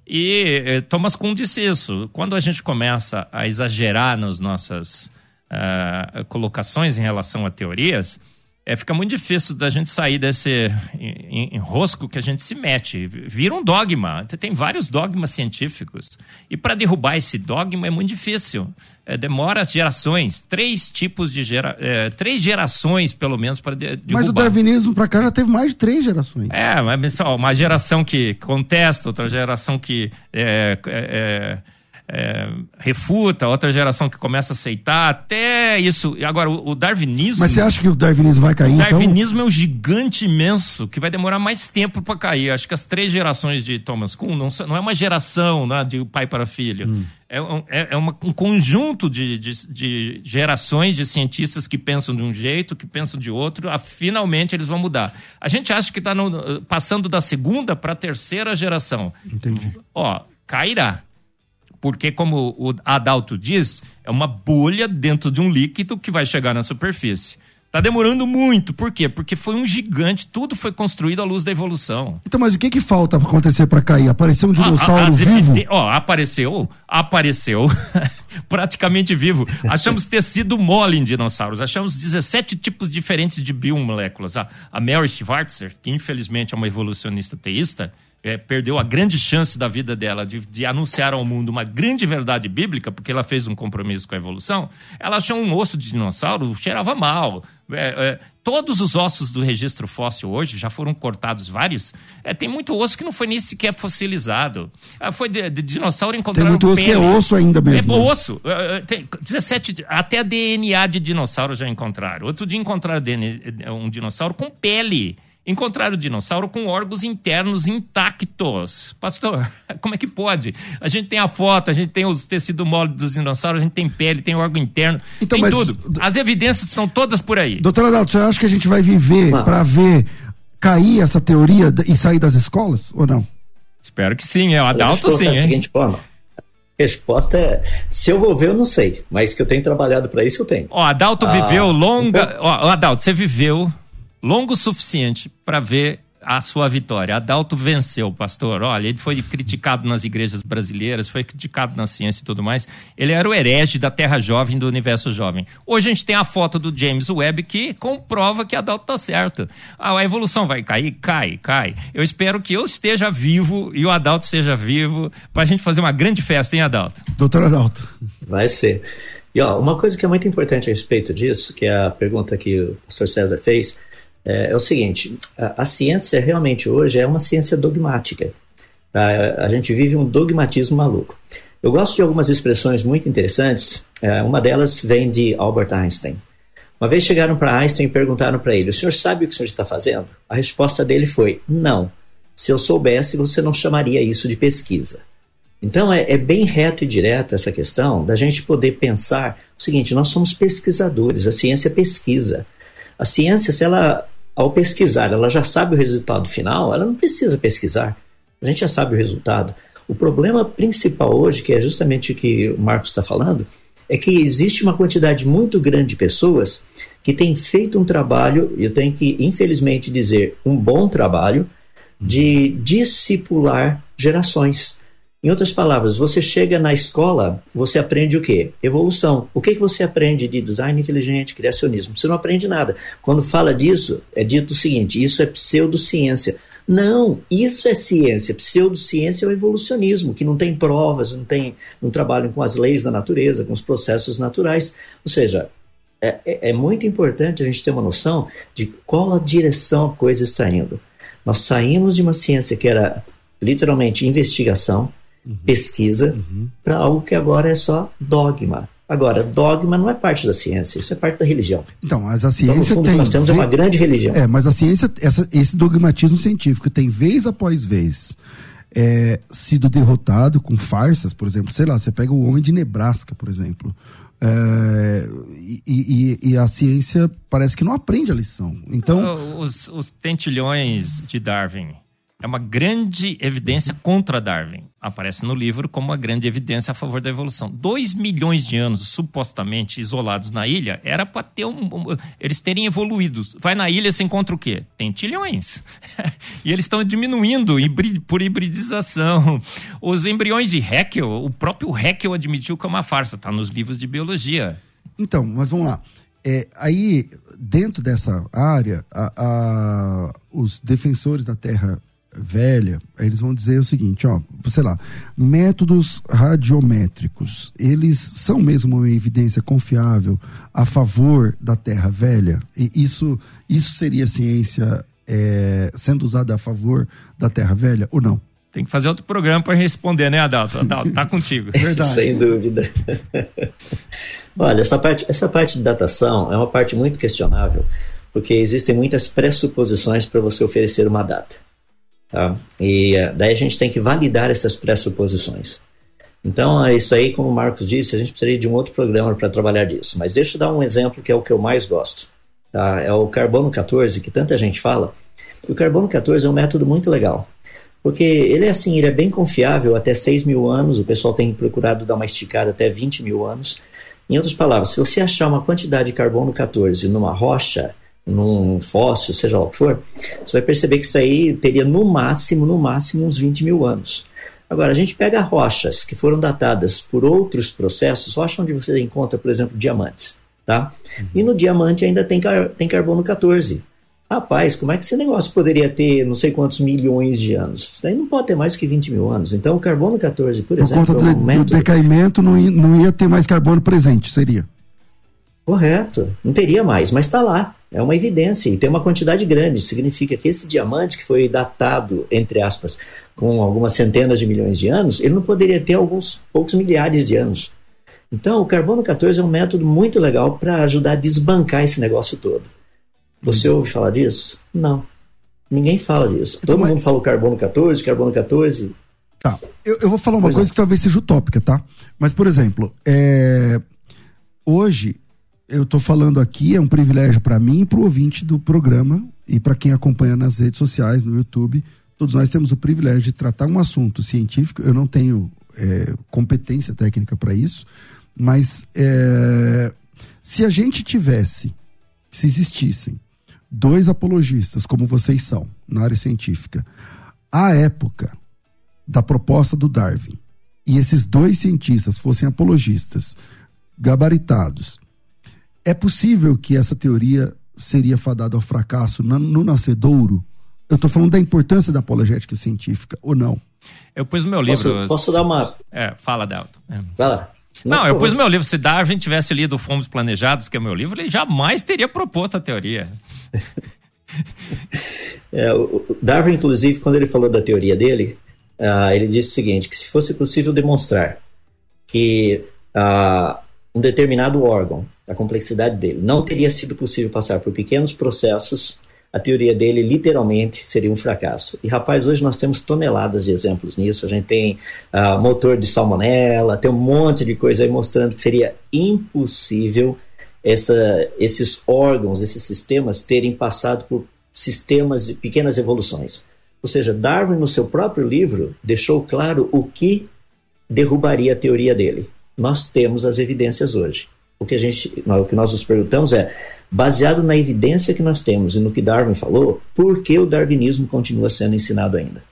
E eh, Thomas Kuhn disse isso. Quando a gente começa a exagerar nas nossas uh, colocações em relação a teorias, é, fica muito difícil da gente sair desse enrosco que a gente se mete. Vira um dogma. Tem vários dogmas científicos. E para derrubar esse dogma é muito difícil. É, demora gerações. Três tipos de gera, é, três gerações, pelo menos, para de, derrubar. Mas o darwinismo para cá já teve mais de três gerações. É, mas uma geração que contesta, outra geração que. É, é, refuta, outra geração que começa a aceitar, até isso. Agora, o, o darwinismo. Mas você acha que o darwinismo vai cair? O então? darwinismo então? é um gigante imenso que vai demorar mais tempo para cair. Acho que as três gerações de Thomas Kuhn não, não é uma geração né, de pai para filho. Hum. É, é, é uma, um conjunto de, de, de, gerações de cientistas que pensam de um jeito, que pensam de outro. Ah, finalmente eles vão mudar. A gente acha que está passando da segunda para a terceira geração. Entendi. Ó, cairá porque, como o Adalto diz, é uma bolha dentro de um líquido que vai chegar na superfície. Está demorando muito. Por quê? Porque foi um gigante, tudo foi construído à luz da evolução. Então, mas o que que falta para acontecer para cair? Apareceu um dinossauro a, a, vivo? Ó, apareceu, apareceu, [LAUGHS] praticamente vivo. Achamos ter sido mole em dinossauros. Achamos 17 tipos diferentes de biomoléculas. A, a Mary Schwarzer, que infelizmente é uma evolucionista teísta, é, perdeu a grande chance da vida dela de, de, anunciar ao mundo uma grande verdade bíblica, porque ela fez um compromisso com a evolução, ela achou um osso de dinossauro, cheirava mal. É, é, todos os ossos do registro fóssil hoje, já foram cortados vários, é, tem muito osso que não foi nem sequer fossilizado. Ah, foi de, de dinossauro encontrado. Tem muito osso que é osso ainda mesmo. É osso. É, é, tem 17, até DNA de dinossauro já encontraram. Outro dia encontraram um dinossauro com pele. Encontraram o dinossauro com órgãos internos intactos. Pastor, [LAUGHS] como é que pode? A gente tem a foto, a gente tem os tecidos mole dos dinossauros, a gente tem pele, tem órgão interno, então, tem mas, tudo. As evidências estão todas por aí. Doutor Adalto, você acha que a gente vai viver para ver cair essa teoria e sair das escolas ou não? Espero que sim, é o Adalto sim. Da seguinte forma. Resposta é: se eu vou ver, eu não sei, mas que eu tenho trabalhado para isso, eu tenho. Ó, Adalto ah, viveu longa. Um Ó, Adalto, você viveu longo o suficiente para ver a sua vitória. Adalto venceu, pastor. Olha, ele foi criticado nas igrejas brasileiras, foi criticado na ciência e tudo mais. Ele era o herege da Terra Jovem, do Universo Jovem. Hoje a gente tem a foto do James Webb que comprova que Adalto está certo. Ah, a evolução vai cair? Cai, cai. Eu espero que eu esteja vivo e o Adalto esteja vivo para a gente fazer uma grande festa, hein, Adalto? Doutor Adalto. Vai ser. E ó, uma coisa que é muito importante a respeito disso, que é a pergunta que o pastor César fez, é, é o seguinte: a, a, ciência realmente hoje é uma ciência dogmática. Tá? A gente vive um dogmatismo maluco. Eu gosto de algumas expressões muito interessantes. É, uma delas vem de Albert Einstein. Uma vez chegaram para Einstein e perguntaram para ele: O senhor sabe o que o senhor está fazendo? A resposta dele foi: Não. Se eu soubesse, você não chamaria isso de pesquisa. Então é, é, bem reto e direto essa questão da gente poder pensar o seguinte: nós somos pesquisadores, a ciência pesquisa. A ciência, se ela ao pesquisar, ela já sabe o resultado final, ela não precisa pesquisar. A gente já sabe o resultado. O problema principal hoje, que é justamente o que o Marcos está falando, é que existe uma quantidade muito grande de pessoas que têm feito um trabalho, eu tenho que, infelizmente, dizer, um bom trabalho, de discipular gerações. Em outras palavras, você chega na escola, você aprende o quê? Evolução. O que, que você aprende de design inteligente, criacionismo? Você não aprende nada. Quando fala disso, é dito o seguinte: isso é pseudociência. Não, isso é ciência. Pseudociência é o evolucionismo, que não tem provas, não, tem, não trabalham com as leis da natureza, com os processos naturais. Ou seja, é, é, é muito importante a gente ter uma noção de qual a direção a coisa está indo. Nós saímos de uma ciência que era literalmente investigação, uhum. pesquisa, uhum. para algo que agora é só dogma. Agora, dogma não é parte da ciência, isso é parte da religião. Então, mas a ciência então, no fundo, tem. Nós temos vez... uma grande religião. É, mas a ciência, essa, esse dogmatismo científico tem vez após vez é, sido derrotado com farsas, por exemplo, sei lá, você pega o homem de Nebraska, por exemplo. É, e, e, e, a ciência parece que não aprende a lição. Então, os, os tentilhões de Darwin é uma grande evidência contra Darwin. Aparece no livro como uma grande evidência a favor da evolução. Dois milhões de anos supostamente isolados na ilha era para ter um, um, eles terem evoluído. Vai na ilha você encontra o quê? Tentilhões. [LAUGHS] e eles estão diminuindo por hibridização. Os embriões de Haeckel, o próprio Haeckel admitiu que é uma farsa. Está nos livros de biologia. Então, mas vamos lá. É, aí, dentro dessa área, a, a, os defensores da Terra velha, eles vão dizer o seguinte, ó, sei lá, métodos radiométricos, eles são mesmo uma evidência confiável a favor da Terra velha? E isso, isso seria ciência é, sendo usada a favor da Terra velha ou não? Tem que fazer outro programa para responder, né, Adalto? [LAUGHS] Adalto, tá contigo. É verdade. Sem dúvida. [LAUGHS] Olha, essa parte, essa parte de datação é uma parte muito questionável, porque existem muitas pressuposições para você oferecer uma data. Tá? E eh, daí a gente tem que validar essas pressuposições. Então, é isso aí, como o Marcos disse, a gente precisaria de um outro programa para trabalhar disso. Mas deixa eu dar um exemplo que é o que eu mais gosto. Tá? É o carbono 14, que tanta gente fala. o carbono 14 é um método muito legal. Porque ele é assim, ele é bem confiável até 6 mil anos, o pessoal tem procurado dar uma esticada até 20 mil anos. Em outras palavras, se você achar uma quantidade de carbono 14 numa rocha, num fóssil, seja lá o que for, você vai perceber que isso aí teria no máximo, no máximo, uns 20 mil anos. Agora, a gente pega rochas que foram datadas por outros processos, rocha onde você encontra, por exemplo, diamantes, tá? E no diamante ainda tem, car tem carbono 14. Rapaz, como é que esse negócio poderia ter não sei quantos milhões de anos? Isso daí não pode ter mais que 20 mil anos. Então, o carbono 14, por, por exemplo. Por conta do, é um método... do decaimento, não ia, não ia ter mais carbono presente, seria? Correto. Não teria mais, mas está lá. É uma evidência e tem uma quantidade grande. Significa que esse diamante que foi datado, entre aspas, com algumas centenas de milhões de anos, ele não poderia ter alguns poucos milhares de anos. Então, o carbono 14 é um método muito legal para ajudar a desbancar esse negócio todo. Você ouve falar disso? Não. Ninguém fala disso. Todo então, mundo fala o carbono 14, carbono 14. Tá. Eu, eu vou falar uma pois coisa é. que talvez seja utópica, tá? Mas, por exemplo, é... hoje eu estou falando aqui, é um privilégio para mim e para o ouvinte do programa e para quem acompanha nas redes sociais, no YouTube. Todos nós temos o privilégio de tratar um assunto científico. Eu não tenho é, competência técnica para isso, mas é, se a gente tivesse, se existissem dois apologistas, como vocês são, na área científica, à época da proposta do Darwin, e esses dois cientistas fossem apologistas, gabaritados, é possível que essa teoria seria fadada ao fracasso no, no nascedouro? Eu estou falando da importância da apologética científica, ou não? Eu pus no meu livro. Posso, posso dar uma. É, fala, Delton. É. Vai lá. Não, não eu pus no meu livro. Se Darwin tivesse lido Fomos Planejados, que é o meu livro, ele jamais teria proposto a teoria. [LAUGHS] é, o Darwin, inclusive, quando ele falou da teoria dele, uh, ele disse o seguinte: que se fosse possível demonstrar que uh, um determinado órgão, a complexidade dele, não teria sido possível passar por pequenos processos a teoria dele literalmente seria um fracasso. E rapaz, hoje nós temos toneladas de exemplos nisso. A gente tem uh, motor de salmonela, tem um monte de coisa aí mostrando que seria impossível essa, esses órgãos, esses sistemas terem passado por sistemas de pequenas evoluções. Ou seja, Darwin, no seu próprio livro, deixou claro o que derrubaria a teoria dele. Nós temos as evidências hoje. O que, a gente, o que nós nos perguntamos é baseado na evidência que nós temos e no que Darwin falou, por que o darwinismo continua sendo ensinado ainda?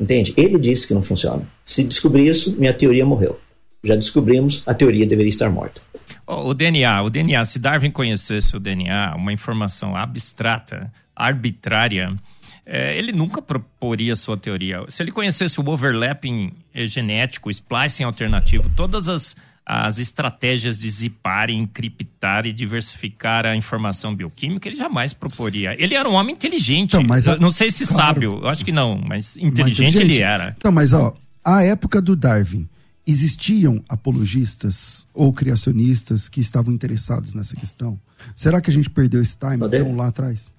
Entende? Ele disse que não funciona. Se descobrir isso, minha teoria morreu. Já descobrimos, a teoria deveria estar morta. O DNA, o DNA, se Darwin conhecesse o DNA, uma informação abstrata, arbitrária, é, ele nunca proporia sua teoria. Se ele conhecesse o overlapping genético, o splicing alternativo, todas as as estratégias de zipar, encriptar e diversificar a informação bioquímica, ele jamais proporia. Ele era um homem inteligente. Então, mas a... Não sei se claro. sábio, eu acho que não, mas inteligente, inteligente ele era. Então, mas ó, a época do Darwin, existiam apologistas ou criacionistas que estavam interessados nessa questão? Será que a gente perdeu esse time então, lá atrás?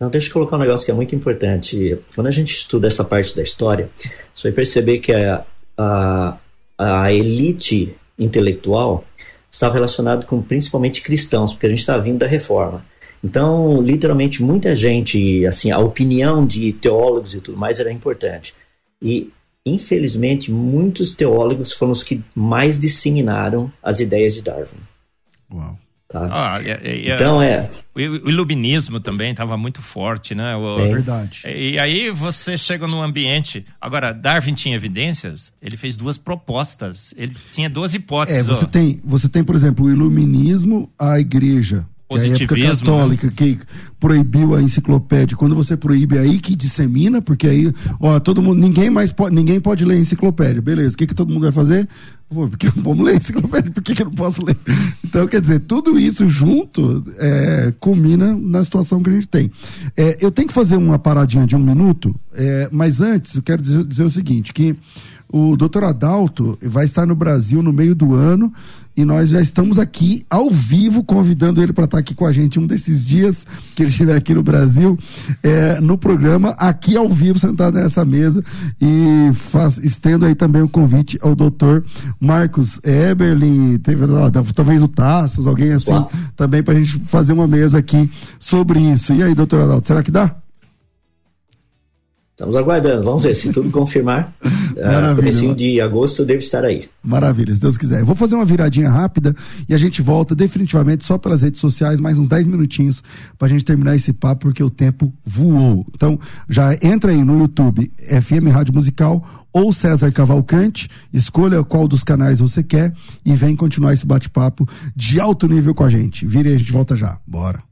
Não, deixa eu colocar um negócio que é muito importante. Quando a gente estuda essa parte da história, você vai perceber que a, a, a elite intelectual estava relacionado com principalmente cristãos, porque a gente está vindo da reforma. Então, literalmente, muita gente, assim, a opinião de teólogos e tudo mais era importante. E, infelizmente, muitos teólogos foram os que mais disseminaram as ideias de Darwin. Uau. Tá? Ah, e, e, então é. O, o iluminismo também estava muito forte, né? O, é verdade. E, e, aí você chega num ambiente. Agora, Darwin tinha evidências, ele fez duas propostas, ele tinha duas hipóteses. É, você, tem, você tem, por exemplo, o iluminismo, a igreja positivismo. Que é a época católica né? que proibiu a enciclopédia. Quando você proíbe aí que dissemina, porque aí, ó, todo mundo, ninguém mais pode, ninguém pode ler a enciclopédia. Beleza, o que, que todo mundo vai fazer? porque vamos ler a enciclopédia, por que, que eu não posso ler? Então, quer dizer, tudo isso junto é, culmina na situação que a gente tem. É, eu tenho que fazer uma paradinha de um minuto, é, mas antes eu quero dizer, dizer o seguinte, que o doutor Adalto vai estar no Brasil no meio do ano e nós já estamos aqui ao vivo convidando ele para estar aqui com a gente um desses dias que ele estiver aqui no Brasil, é, no programa, aqui ao vivo, sentado nessa mesa. E faz, estendo aí também o convite ao doutor Marcos Eberlin, teve, talvez o Tassos, alguém assim, Uau. também para a gente fazer uma mesa aqui sobre isso. E aí, doutor Adalto, será que dá? Estamos aguardando, vamos ver. Se tudo confirmar, [LAUGHS] uh, comecinho de agosto eu devo estar aí. Maravilha, se Deus quiser. Eu vou fazer uma viradinha rápida e a gente volta definitivamente só pelas redes sociais, mais uns 10 minutinhos para a gente terminar esse papo, porque o tempo voou. Então, já entra aí no YouTube, FM Rádio Musical ou César Cavalcante, escolha qual dos canais você quer e vem continuar esse bate-papo de alto nível com a gente. Vire e a gente volta já. Bora.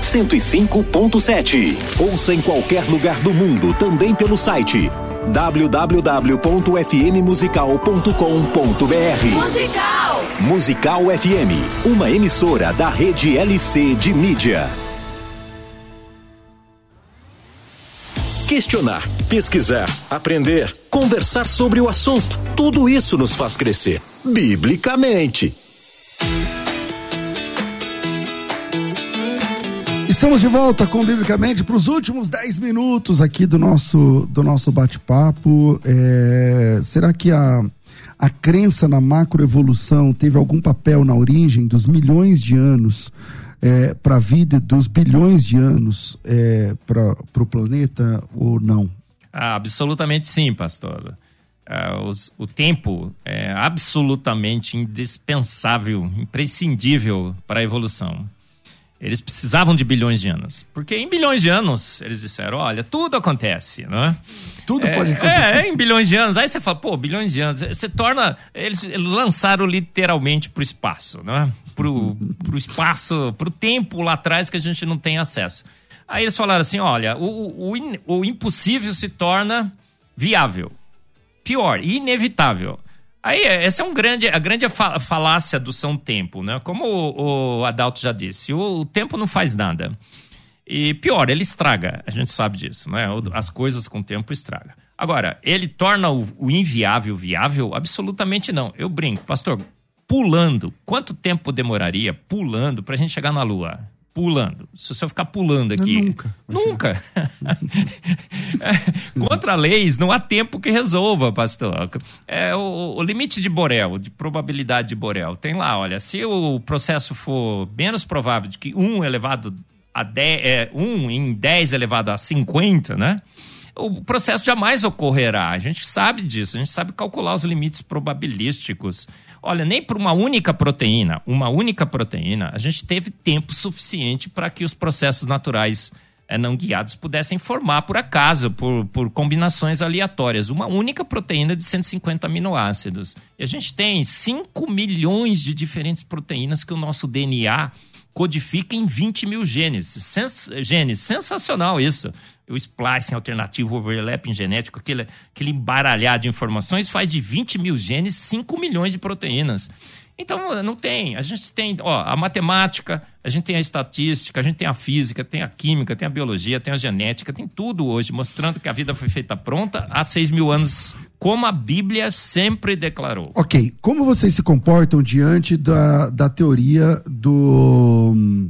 105.7. Ouça em qualquer lugar do mundo, também pelo site www.fmmusical.com.br. Musical. Musical FM, uma emissora da rede LC de mídia. Questionar, pesquisar, aprender, conversar sobre o assunto, tudo isso nos faz crescer, biblicamente. Estamos de volta com Biblicamente para os últimos 10 minutos aqui do nosso, do nosso bate-papo. É, será que a, a crença na macroevolução teve algum papel na origem dos milhões de anos é, para a vida dos bilhões de anos é, para o planeta ou não? Ah, absolutamente sim, pastor. Ah, os, o tempo é absolutamente indispensável, imprescindível para a evolução. Eles precisavam de bilhões de anos. Porque em bilhões de anos, eles disseram: olha, tudo acontece, não é? Tudo é, pode acontecer. É, em bilhões de anos. Aí você fala, pô, bilhões de anos. Você torna. Eles, eles lançaram literalmente para o espaço, não é? Para o espaço, para o tempo lá atrás que a gente não tem acesso. Aí eles falaram assim: olha, o, o, o impossível se torna viável. Pior, inevitável. Aí, essa é um grande, a grande falácia do São Tempo, né? Como o, o Adalto já disse, o, o, tempo não faz nada. E pior, ele estraga, a gente sabe disso, né? As coisas com o tempo estraga. Agora, ele torna o, o inviável viável? Absolutamente não. Eu brinco, pastor, pulando, quanto tempo demoraria pulando para a gente chegar na Lua? Pulando. Se você ficar pulando aqui. Nunca. Nunca. [LAUGHS] Contra leis, não há tempo que resolva, pastor. É o, o, limite de Borel, de probabilidade de Borel. Tem lá, olha, se o processo for menos provável de que 1 elevado a 10, é, 1 em 10 elevado a 50, né? o processo jamais ocorrerá. A gente sabe disso, a gente sabe calcular os limites probabilísticos. Olha, nem por uma única proteína, uma única proteína, a gente teve tempo suficiente para que os processos naturais é, não guiados pudessem formar por acaso, por, por combinações aleatórias. Uma única proteína de 150 aminoácidos. E a gente tem 5 milhões de diferentes proteínas que o nosso DNA codifica em 20 mil genes. Sens genes. Sensacional isso o splicing alternativo, o overlapping genético, aquele, aquele embaralhar de informações, faz de 20 mil genes 5 milhões de proteínas. Então, não tem. A gente tem ó, a matemática, a gente tem a estatística, a gente tem a física, tem a química, tem a biologia, tem a genética, tem tudo hoje, mostrando que a vida foi feita pronta há 6 mil anos, como a Bíblia sempre declarou. Ok. Como vocês se comportam diante da, da teoria do.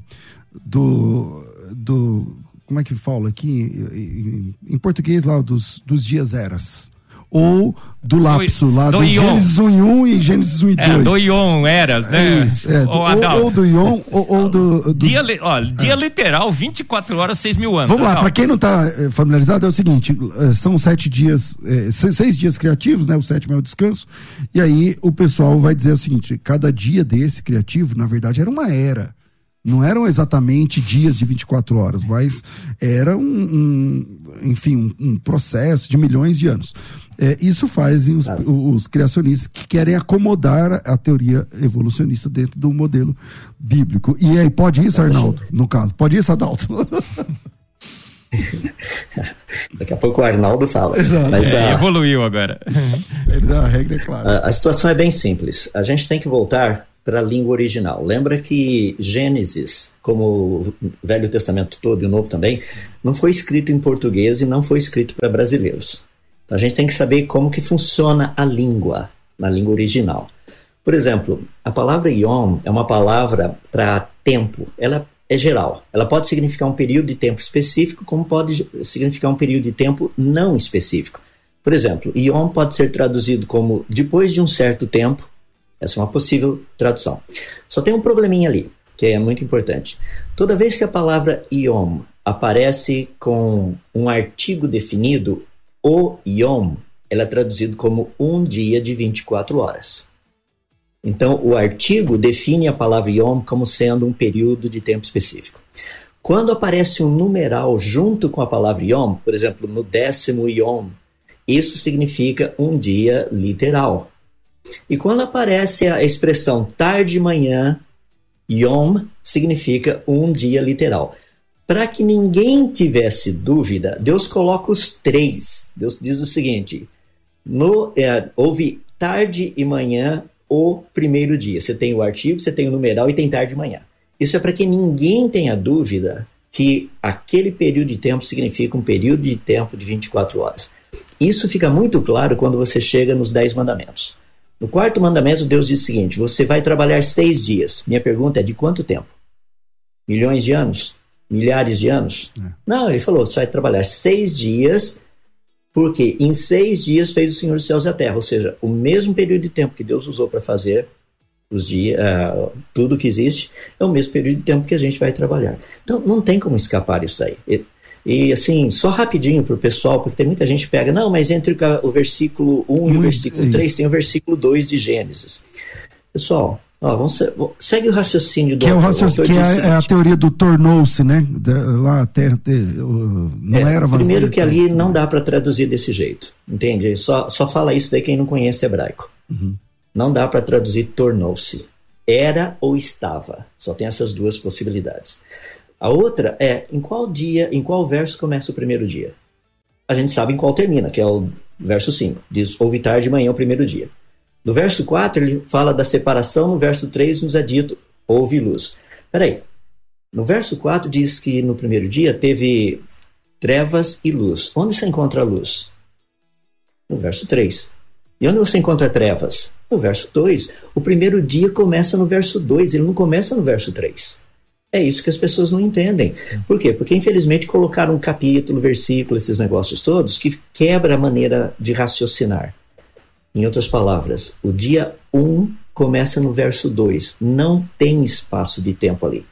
do. do como é que fala aqui em, português lá dos, dos dias eras? Ou do lapso lá do, do Gênesis 1 e 1 e Gênesis 1 e 2. É, do Ion Eras, né? É é, do, ou, ou, do Ion ou, ou do, do... Dia, ó, dia é. literal, 24 horas, 6 mil anos. Vamos lá, para quem não está eh, familiarizado, é o seguinte: eh, são sete dias, é, seis dias criativos, né? O sétimo é o descanso. E aí o pessoal vai dizer o seguinte: cada dia desse criativo, na verdade, era uma era. Não eram exatamente dias de 24 horas, mas era um, um enfim, um, um, processo de milhões de anos. É, isso fazem os, os, criacionistas que querem acomodar a teoria evolucionista dentro do modelo bíblico. E aí, pode isso, Arnaldo, no caso? Pode isso, Adalto? [LAUGHS] Daqui a pouco o Arnaldo fala. [LAUGHS] Mas, é, evoluiu agora. Ele dá a regra, é clara. A, a situação é bem simples. A gente tem que voltar para a língua original. Lembra que Gênesis, como o Velho Testamento todo e o Novo também, não foi escrito em português e não foi escrito para brasileiros. Então a gente tem que saber como que funciona a língua, na língua original. Por exemplo, a palavra yom é uma palavra para tempo. Ela é geral. Ela pode significar um período de tempo específico, como pode significar um período de tempo não específico. Por exemplo, yom pode ser traduzido como depois de um certo tempo essa é uma possível tradução. Só tem um probleminha ali. que é muito importante. Toda vez que a palavra Yom aparece com um artigo definido, o Yom, ela é traduzido como um dia de 24 horas. Então, o artigo define a palavra Yom como sendo um período de tempo específico. Quando aparece um numeral junto com a palavra Yom, por exemplo, no décimo Yom, isso significa um dia literal. E quando aparece a expressão tarde manhã, Yom significa um dia literal. Para que ninguém tivesse dúvida, Deus coloca os três. Deus diz o seguinte: no, é, houve tarde e manhã o primeiro dia. Você tem o artigo, você tem o numeral e tem tarde e manhã. Isso é para que ninguém tenha dúvida que aquele período de tempo significa um período de tempo de 24 horas. Isso fica muito claro quando você chega nos Dez Mandamentos. No quarto mandamento, Deus diz o seguinte: Você vai trabalhar seis dias. Minha pergunta é: de quanto tempo? Milhões de anos? Milhares de anos? É. Não, ele falou: Você vai trabalhar seis dias, porque em seis dias fez o Senhor dos céus e a terra. Ou seja, o mesmo período de tempo que Deus usou para fazer os dias, uh, tudo que existe, é o mesmo período de tempo que a gente vai trabalhar. Então, não tem como escapar isso aí. E assim, só rapidinho para o pessoal, porque tem muita gente que pega, não, mas entre o versículo 1 e o versículo 3 tem o versículo 2 de Gênesis. Pessoal, ó, vamos, segue o raciocínio do Que, é, o raciocínio, que é, é, a teoria do tornou-se, né? lá a terra não é, era vazia, Primeiro que ali não dá para traduzir desse jeito, entende? Só, só fala isso daí quem não conhece hebraico. Uhum. Não dá para traduzir tornou-se. Era ou estava. Só tem essas duas possibilidades. A outra é em qual dia, em qual verso começa o primeiro dia? A gente sabe em qual termina, que é o verso 5. Diz: Houve tarde de manhã o primeiro dia. No verso 4, ele fala da separação, no verso 3 nos é dito: houve luz. Peraí. No verso 4 diz que no primeiro dia teve trevas e luz. Onde você encontra a luz? No verso 3. E onde você encontra trevas? No verso 2. O primeiro dia começa no verso 2, ele não começa no verso 3. É isso que as pessoas não entendem. Por quê? Porque infelizmente colocaram um capítulo, versículo, esses negócios todos que quebra a maneira de raciocinar. Em outras palavras, o dia 1 um começa no verso 2. Não tem espaço de tempo ali.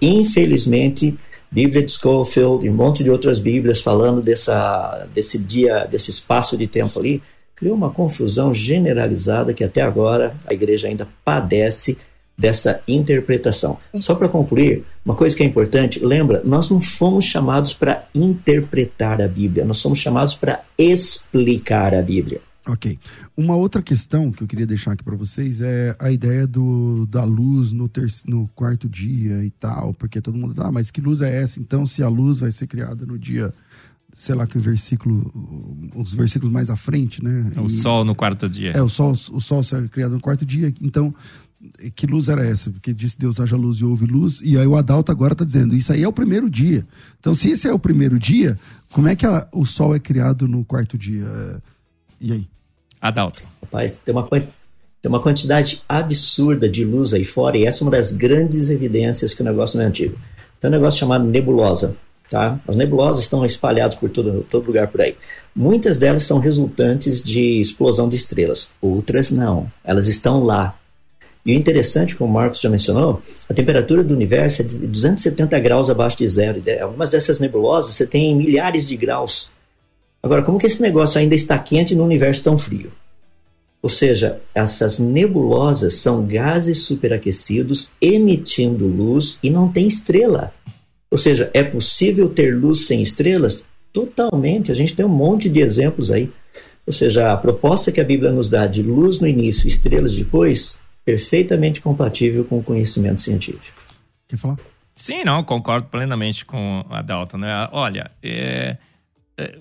Infelizmente, Bíblia de Schofield e um monte de outras Bíblias falando dessa, desse dia, desse espaço de tempo ali, criou uma confusão generalizada que até agora a igreja ainda padece dessa interpretação. Só para concluir, uma coisa que é importante, lembra, nós não fomos chamados para interpretar a Bíblia, nós somos chamados para explicar a Bíblia. Ok. Uma outra questão que eu queria deixar aqui para vocês é a ideia do, da luz no, ter, no quarto dia e tal, porque todo mundo, ah, mas que luz é essa? Então, se a luz vai ser criada no dia, sei lá que versículo, os versículos mais à frente, né? É o e, sol no quarto dia. É, o sol, o sol é criado no quarto dia. Então, que luz era essa? Porque disse Deus haja luz e houve luz, e aí o Adalto agora está dizendo, isso aí é o primeiro dia. Então, se esse é o primeiro dia, como é que a, o sol é criado no quarto dia? E aí? Adalto. Rapaz, tem uma, tem uma quantidade absurda de luz aí fora, e essa é uma das grandes evidências que o negócio não é antigo. Tem um negócio chamado nebulosa. Tá? As nebulosas estão espalhadas por todo, todo lugar por aí. Muitas delas são resultantes de explosão de estrelas, outras não. Elas estão lá, e o interessante, como o Marcos já mencionou, a temperatura do universo é de 270 graus abaixo de zero. Algumas dessas nebulosas você tem milhares de graus. Agora, como que esse negócio ainda está quente no universo tão frio? Ou seja, essas nebulosas são gases superaquecidos emitindo luz e não tem estrela. Ou seja, é possível ter luz sem estrelas? Totalmente. A gente tem um monte de exemplos aí. Ou seja, a proposta que a Bíblia nos dá de luz no início, estrelas depois, perfeitamente compatível com o conhecimento científico. Quer falar? Sim, não, concordo plenamente com a Dalton. Né? Olha, é, é,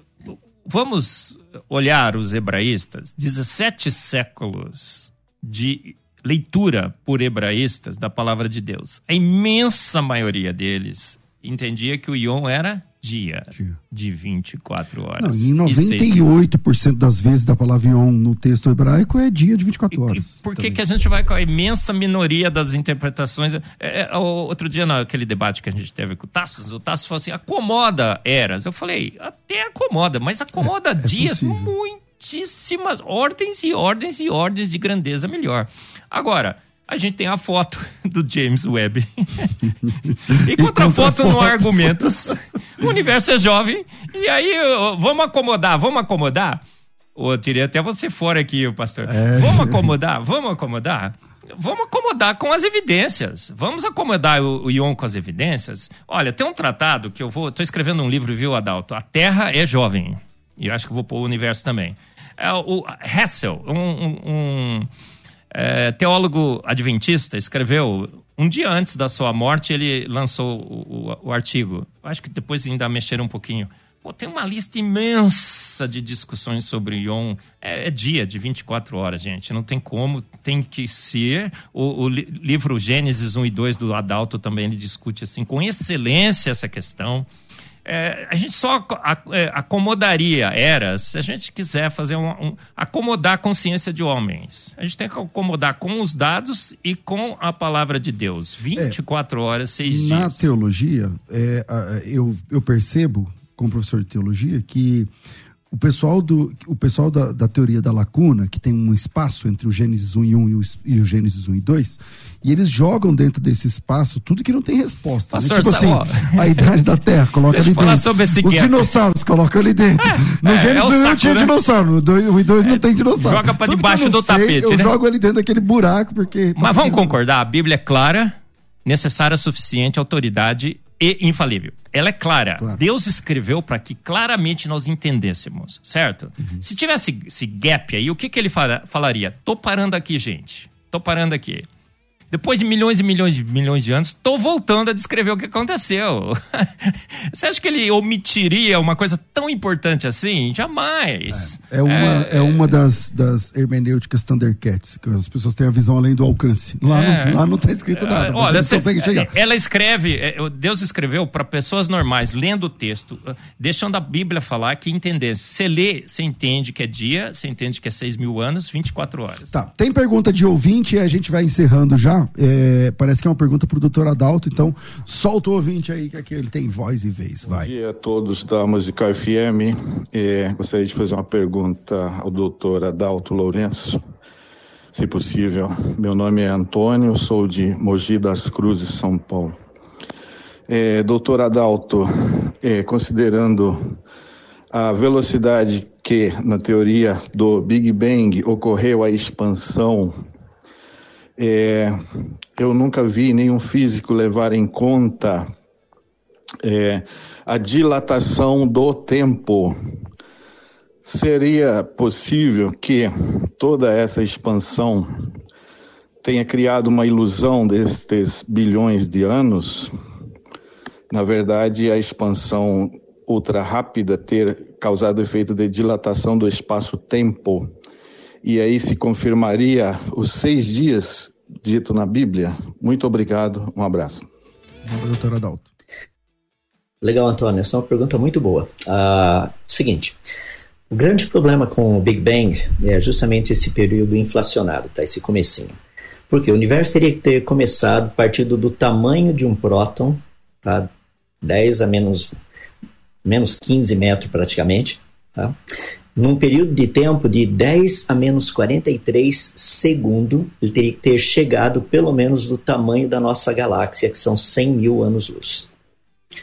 vamos olhar os hebraístas, 17 séculos de leitura por hebraístas da palavra de Deus. A imensa maioria deles entendia que o Yom era dia, dia. de 24 horas. Não, em 98% das vezes da palavra Yom no texto hebraico é dia de 24 horas. E, e por que, que a gente vai com a imensa minoria das interpretações? É, é, outro dia, naquele debate que a gente teve com o Tassos, o Tassos falou assim: acomoda eras. Eu falei, até acomoda, mas acomoda é, é dias muitíssimas ordens e ordens e ordens de grandeza melhor. Agora, a gente tem a foto [LAUGHS] do James Webb. [LAUGHS] e contra a foto não há argumentos. O universo é jovem. E aí, vamos acomodar, vamos acomodar. Eu tirei até você fora aqui, pastor. É. Vamos acomodar, vamos acomodar. Vamos acomodar com as evidências. Vamos acomodar o, o Ion com as evidências. Olha, tem um tratado que eu vou. Estou escrevendo um livro, viu, Adalto? A Terra é jovem. E eu acho que vou pôr o universo também. É o Hessel, um, um, um é, teólogo adventista, escreveu um dia antes da sua morte, ele lançou o, o, o artigo. Acho que depois ainda mexeram um pouquinho. Pô, tem uma lista imensa de discussões sobre Yom. É, é, dia de 24 horas, gente. Não tem como, tem que ser. O, o livro Gênesis 1 e 2 do Adalto também ele discute assim com excelência essa questão. É, a gente só é, acomodaria eras se a gente quiser fazer um, um, acomodar a consciência de homens. A gente tem que acomodar com os dados e com a palavra de Deus. 24 é, horas, seis na dias. Na teologia, é, eu, eu percebo, como professor de teologia, que o pessoal, do, o pessoal da, da, teoria da lacuna, que tem um espaço entre o Gênesis 1 e 1 e o, e o Gênesis 1 e 2, e eles jogam dentro desse espaço tudo que não tem resposta. né? Tipo assim, ó, a idade da Terra, [LAUGHS] coloca ali dentro. Sobre esse Os dinossauros, coloca ali dentro. É, [LAUGHS] no é, Gênesis é 1 não tinha né? dinossauro, no 2 e 2 não é, tem dinossauro. Joga pra tudo debaixo do sei, tapete. Eu né? jogo ali dentro daquele buraco, porque. Tá Mas vamos concordar, a Bíblia é clara, necessária, suficiente, autoridade e infalível. Ela é clara. Claro. Deus escreveu para que claramente nós entendêssemos, certo? Uhum. Se tivesse esse gap aí, o que, que ele falaria? Tô parando aqui, gente. Tô parando aqui. Depois de milhões e milhões de milhões de anos, estou voltando a descrever o que aconteceu. [LAUGHS] Você acha que ele omitiria uma coisa tão importante assim? Jamais. É, é uma, é, é uma das, das hermenêuticas Thundercats, que as pessoas têm a visão além do alcance. Lá, é, não, lá não está escrito nada. É, olha, você, chegar. ela escreve, é, Deus escreveu para pessoas normais, lendo o texto, deixando a Bíblia falar que entendesse. Você lê, você entende que é dia, você entende que é 6 mil anos, 24 horas. Tá, tem pergunta de ouvinte e a gente vai encerrando já. É, parece que é uma pergunta para o doutor Adalto, então solta o ouvinte aí, que aqui ele tem voz e vez. Vai. Bom dia a todos da Musical FM. É, gostaria de fazer uma pergunta ao doutor Adalto Lourenço, se possível. Meu nome é Antônio, sou de Mogi das Cruzes, São Paulo. É, doutor Adalto, é, considerando a velocidade que, na teoria do Big Bang, ocorreu a expansão é, eu nunca vi nenhum físico levar em conta é, a dilatação do tempo. Seria possível que toda essa expansão tenha criado uma ilusão destes bilhões de anos? Na verdade, a expansão ultra rápida ter causado efeito de dilatação do espaço-tempo e aí se confirmaria os seis dias dito na Bíblia. Muito obrigado, um abraço. Doutor Adalto. Legal, Antônio, essa é uma pergunta muito boa. Uh, seguinte, o grande problema com o Big Bang é justamente esse período inflacionado, tá? esse comecinho. Porque o universo teria que ter começado partindo do tamanho de um próton, tá? 10 a menos, menos 15 metros praticamente, tá? Num período de tempo de 10 a menos 43 segundos, ele teria que ter chegado pelo menos do tamanho da nossa galáxia, que são 100 mil anos-luz.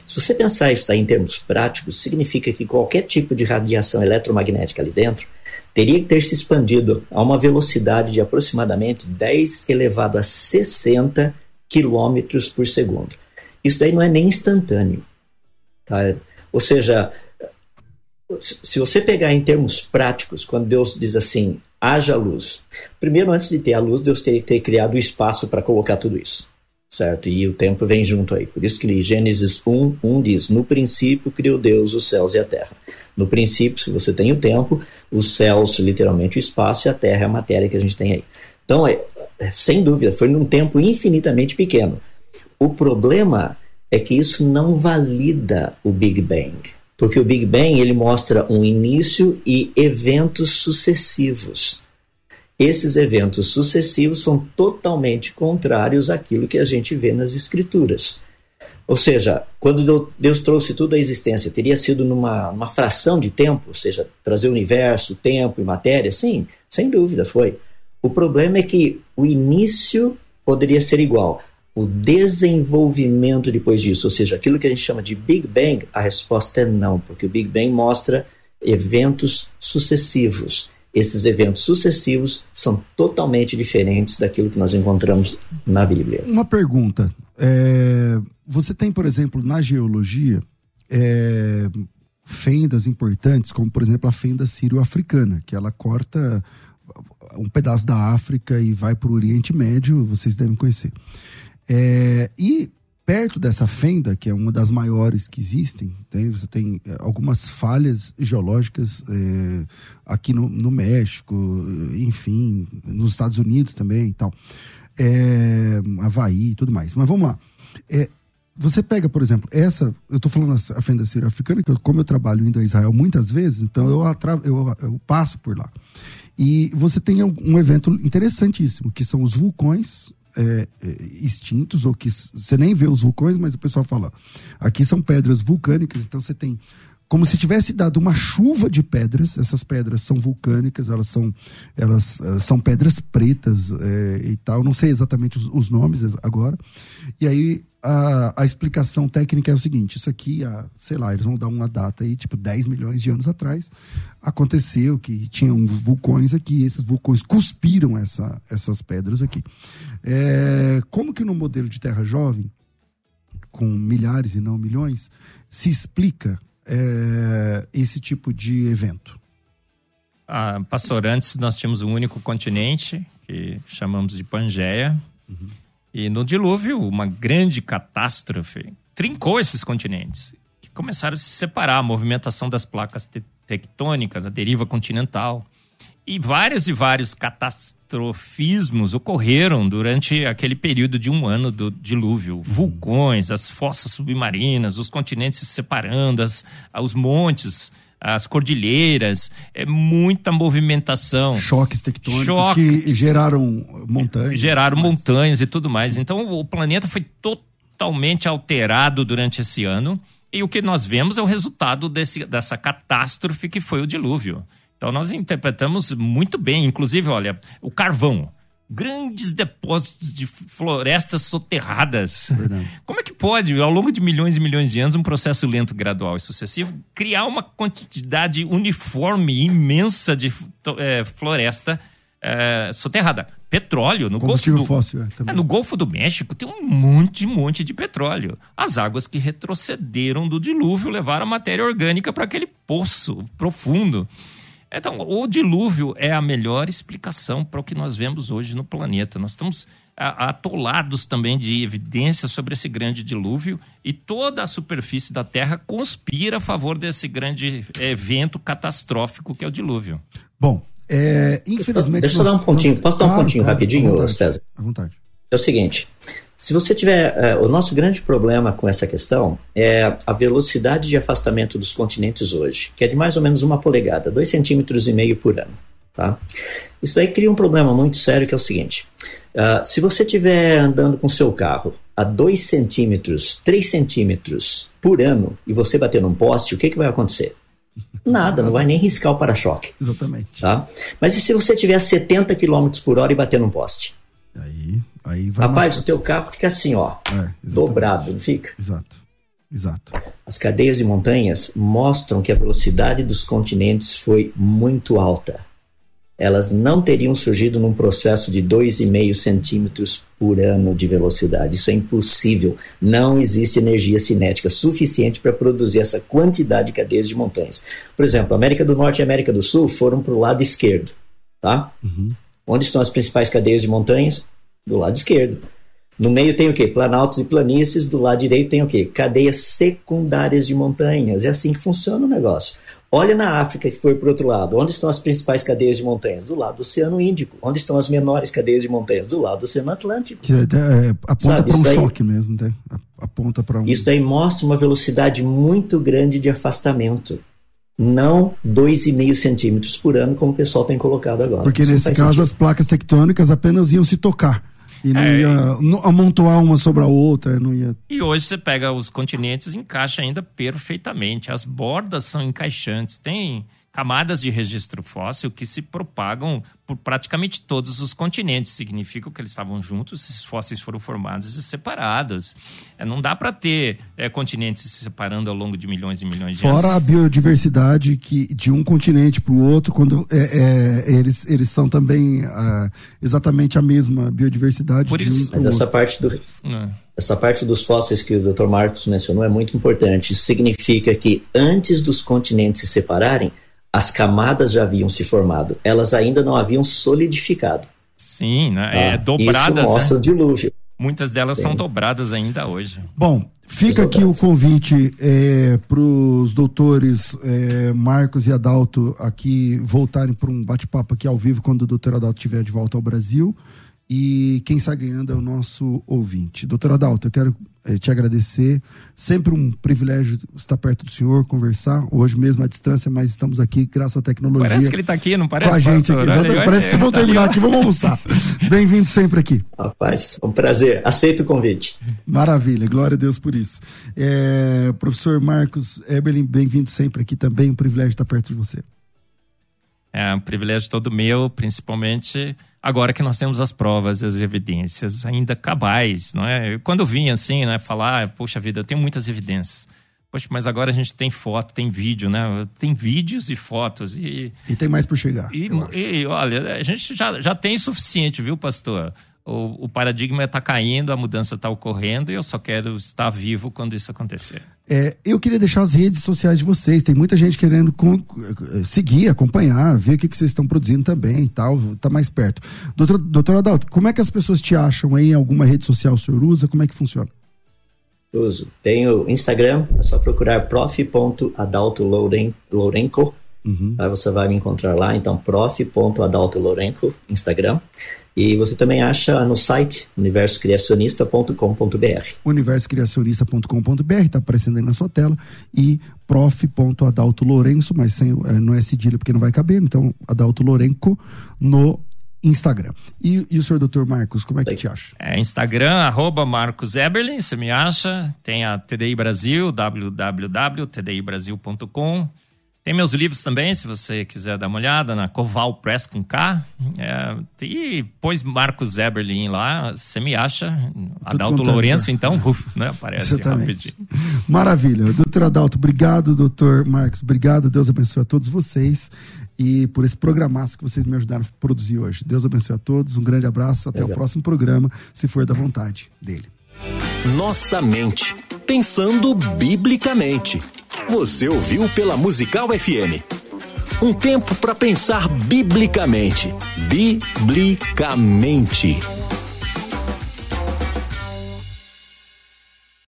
Se você pensar isso em termos práticos, significa que qualquer tipo de radiação eletromagnética ali dentro teria que ter se expandido a uma velocidade de aproximadamente 10 elevado a 60 quilômetros por segundo. Isso daí não é nem instantâneo. Tá? Ou seja, se você pegar em termos práticos, quando Deus diz assim, haja luz. Primeiro, antes de ter a luz, Deus teria que ter criado o espaço para colocar tudo isso. Certo? E o tempo vem junto aí. Por isso que Gênesis 1, 1 diz: No princípio criou Deus os céus e a terra. No princípio, se você tem o tempo, os céus, literalmente o espaço, e a terra é a matéria que a gente tem aí. Então, é, é, sem dúvida, foi num tempo infinitamente pequeno. O problema é que isso não valida o Big Bang porque o Big Bang ele mostra um início e eventos sucessivos. Esses eventos sucessivos são totalmente contrários àquilo que a gente vê nas escrituras. Ou seja, quando Deus trouxe tudo à existência, teria sido numa, numa fração de tempo, ou seja, trazer o universo, tempo e matéria? Sim, sem dúvida foi. O problema é que o início poderia ser igual. O desenvolvimento depois disso, ou seja, aquilo que a gente chama de Big Bang, a resposta é não, porque o Big Bang mostra eventos sucessivos. Esses eventos sucessivos são totalmente diferentes daquilo que nós encontramos na Bíblia. Uma pergunta. É, você tem, por exemplo, na geologia, é, fendas importantes, como por exemplo a fenda sírio-africana, que ela corta um pedaço da África e vai para o Oriente Médio, vocês devem conhecer. É, e perto dessa fenda, que é uma das maiores que existem, tem, você tem é, algumas falhas geológicas é, aqui no, no, México, enfim, nos Estados Unidos também e tal. É, Havaí e tudo mais. Mas vamos lá. É, você pega, por exemplo, essa, eu estou falando a fenda sírio-africana, que eu, como eu trabalho indo a Israel muitas vezes, então eu, atra, eu, eu passo por lá. E você tem um evento interessantíssimo, que são os vulcões é, é, extintos, ou que você nem vê os vulcões, mas o pessoal fala, aqui são pedras vulcânicas, então você tem como se tivesse dado uma chuva de pedras. Essas pedras são vulcânicas, elas são, elas uh, são pedras pretas é, e tal. Não sei exatamente os, os, nomes agora. E aí a, a explicação técnica é o seguinte: isso aqui, a, sei lá, eles vão dar uma data aí, tipo 10 milhões de anos atrás, aconteceu que tinham vulcões aqui, esses vulcões cuspiram essa, essas pedras aqui. É, como que no modelo de Terra Jovem, com milhares e não milhões, se explica é, esse tipo de evento? Ah, pastor, antes nós tínhamos um único continente, que chamamos de Pangeia. Uhum. E no dilúvio, uma grande catástrofe trincou esses continentes, que começaram a se separar, a movimentação das placas te tectônicas, a deriva continental. E vários e vários catastrofismos ocorreram durante aquele período de um ano do dilúvio. Vulcões, as fossas submarinas, os continentes se separando, as, os montes as cordilheiras, é muita movimentação. Choques tectônicos Choques, que geraram montanhas. Geraram montanhas e tudo mais. Sim. Então o planeta foi totalmente alterado durante esse ano. E o que nós vemos é o resultado desse, dessa catástrofe que foi o dilúvio. Então nós interpretamos muito bem, inclusive, olha, o carvão. Grandes depósitos de florestas soterradas. Verdade. Como é que pode, ao longo de milhões e milhões de anos, um processo lento, gradual e sucessivo, criar uma quantidade uniforme, imensa de é, floresta é, soterrada? Petróleo no Golfo do, fóssil, é, é, no Golfo do México tem um monte, monte de petróleo. As águas que retrocederam do dilúvio levaram a matéria orgânica para aquele poço profundo. Então, o dilúvio é a melhor explicação para o que nós vemos hoje no planeta. Nós estamos atolados também de evidências sobre esse grande dilúvio e toda a superfície da Terra conspira a favor desse grande evento catastrófico que é o dilúvio. Bom, é, infelizmente. Deixa eu dar um pontinho. Posso dar um pontinho rapidinho, vontade, César? À vontade. É o seguinte: se você tiver. Uh, o nosso grande problema com essa questão é a velocidade de afastamento dos continentes hoje, que é de mais ou menos uma polegada, dois centímetros e meio por ano. Tá? Isso aí cria um problema muito sério que é o seguinte: uh, se você estiver andando com seu carro a 2 centímetros, 3 centímetros por ano e você bater num poste, o que, que vai acontecer? Nada, não vai nem riscar o para-choque. Exatamente. Tá? Mas e se você tiver a 70 km por hora e bater num poste? Aí, aí vai Rapaz, o teu carro fica assim, ó, é, dobrado, não fica? Exato, exato. As cadeias de montanhas mostram que a velocidade dos continentes foi muito alta. Elas não teriam surgido num processo de 2,5 centímetros por ano de velocidade. Isso é impossível. Não existe energia cinética suficiente para produzir essa quantidade de cadeias de montanhas. Por exemplo, América do Norte e América do Sul foram para o lado esquerdo, tá? Uhum. Onde estão as principais cadeias de montanhas? Do lado esquerdo. No meio tem o quê? Planaltos e planícies. Do lado direito tem o quê? Cadeias secundárias de montanhas. É assim que funciona o negócio. Olha na África, que foi para o outro lado. Onde estão as principais cadeias de montanhas? Do lado do Oceano Índico. Onde estão as menores cadeias de montanhas? Do lado do Oceano Atlântico. Que é, é, aponta para um daí, choque mesmo, né? Aponta para um... Isso daí mostra uma velocidade muito grande de afastamento não 2,5 centímetros por ano, como o pessoal tem colocado agora. Porque Isso nesse caso sentido. as placas tectônicas apenas iam se tocar. E não é, ia amontoar uma sobre a outra, não ia. E hoje você pega os continentes e encaixa ainda perfeitamente. As bordas são encaixantes. Tem camadas de registro fóssil que se propagam por praticamente todos os continentes. Significa que eles estavam juntos, esses fósseis foram formados e separados. É, não dá para ter é, continentes se separando ao longo de milhões e milhões de Fora anos. Fora a biodiversidade que de um continente para o outro, quando é, é, eles, eles são também uh, exatamente a mesma biodiversidade. Por isso, um mas essa parte do é. essa parte dos fósseis que o Dr. Marcos mencionou é muito importante. Isso significa que antes dos continentes se separarem as camadas já haviam se formado, elas ainda não haviam solidificado. Sim, né? Tá? É dobradas. Isso mostra né? o dilúvio. Muitas delas Sim. são dobradas ainda hoje. Bom, fica aqui o convite é, para os doutores é, Marcos e Adalto aqui voltarem para um bate-papo aqui ao vivo quando o doutor Adalto estiver de volta ao Brasil. E quem sai ganhando é o nosso ouvinte. Doutor Adalto, eu quero eh, te agradecer. Sempre um privilégio estar perto do senhor, conversar. Hoje mesmo à distância, mas estamos aqui graças à tecnologia. Parece que ele está aqui, não parece? Com a gente aqui. Exatamente. Parece que tá terminar aqui, vamos almoçar. Bem-vindo sempre aqui. Rapaz, um prazer. Aceito o convite. Maravilha, glória a Deus por isso. É, professor Marcos Eberlin, bem-vindo sempre aqui também. Um privilégio estar perto de você. É um privilégio todo meu, principalmente Agora que nós temos as provas, as evidências ainda cabais, não é? Quando eu vim assim, né, falar, poxa vida, eu tenho muitas evidências. Poxa, mas agora a gente tem foto, tem vídeo, né? Tem vídeos e fotos e... E tem mais por chegar, e, e, olha, a gente já, já tem suficiente, viu, pastor? O, o paradigma está caindo, a mudança está ocorrendo e eu só quero estar vivo quando isso acontecer. É, eu queria deixar as redes sociais de vocês. Tem muita gente querendo com, seguir, acompanhar, ver o que, que vocês estão produzindo também e tal, tá mais perto. Doutor, doutor Adalto, como é que as pessoas te acham aí em alguma rede social o senhor usa? Como é que funciona? Uso. Tenho Instagram, é só procurar prof.adaltolourenco. Uhum. Aí você vai me encontrar lá, então prof.adaltolourenco, Instagram. E você também acha no site universocreacionista.com.br. Universocreacionista.com.br, está aparecendo aí na sua tela. E prof.adalto Lourenço, mas sem, é, não é cedilha porque não vai caber, então Adalto Lourenco no Instagram. E, e, o senhor doutor Marcos, como é que te acha? É, Instagram, arroba Marcos Eberlin, você me acha. Tem a TDI Brasil, www.tdibrasil.com. Tem meus livros também, se você quiser dar uma olhada, na Coval Press com K. É, e pôs Marcos Eberlin lá, você me acha. Adalto Lourenço, então, [LAUGHS] uf, né? Aparece Exatamente. rapidinho. Maravilha. Doutor Adalto, obrigado, doutor Marcos, obrigado. Deus abençoe a todos vocês e por esse programaço que vocês me ajudaram a produzir hoje. Deus abençoe a todos, um grande abraço, até Legal. o próximo programa, se for da vontade dele. Nossa mente, pensando biblicamente. Você ouviu pela Musical FM. Um tempo para pensar biblicamente. Biblicamente.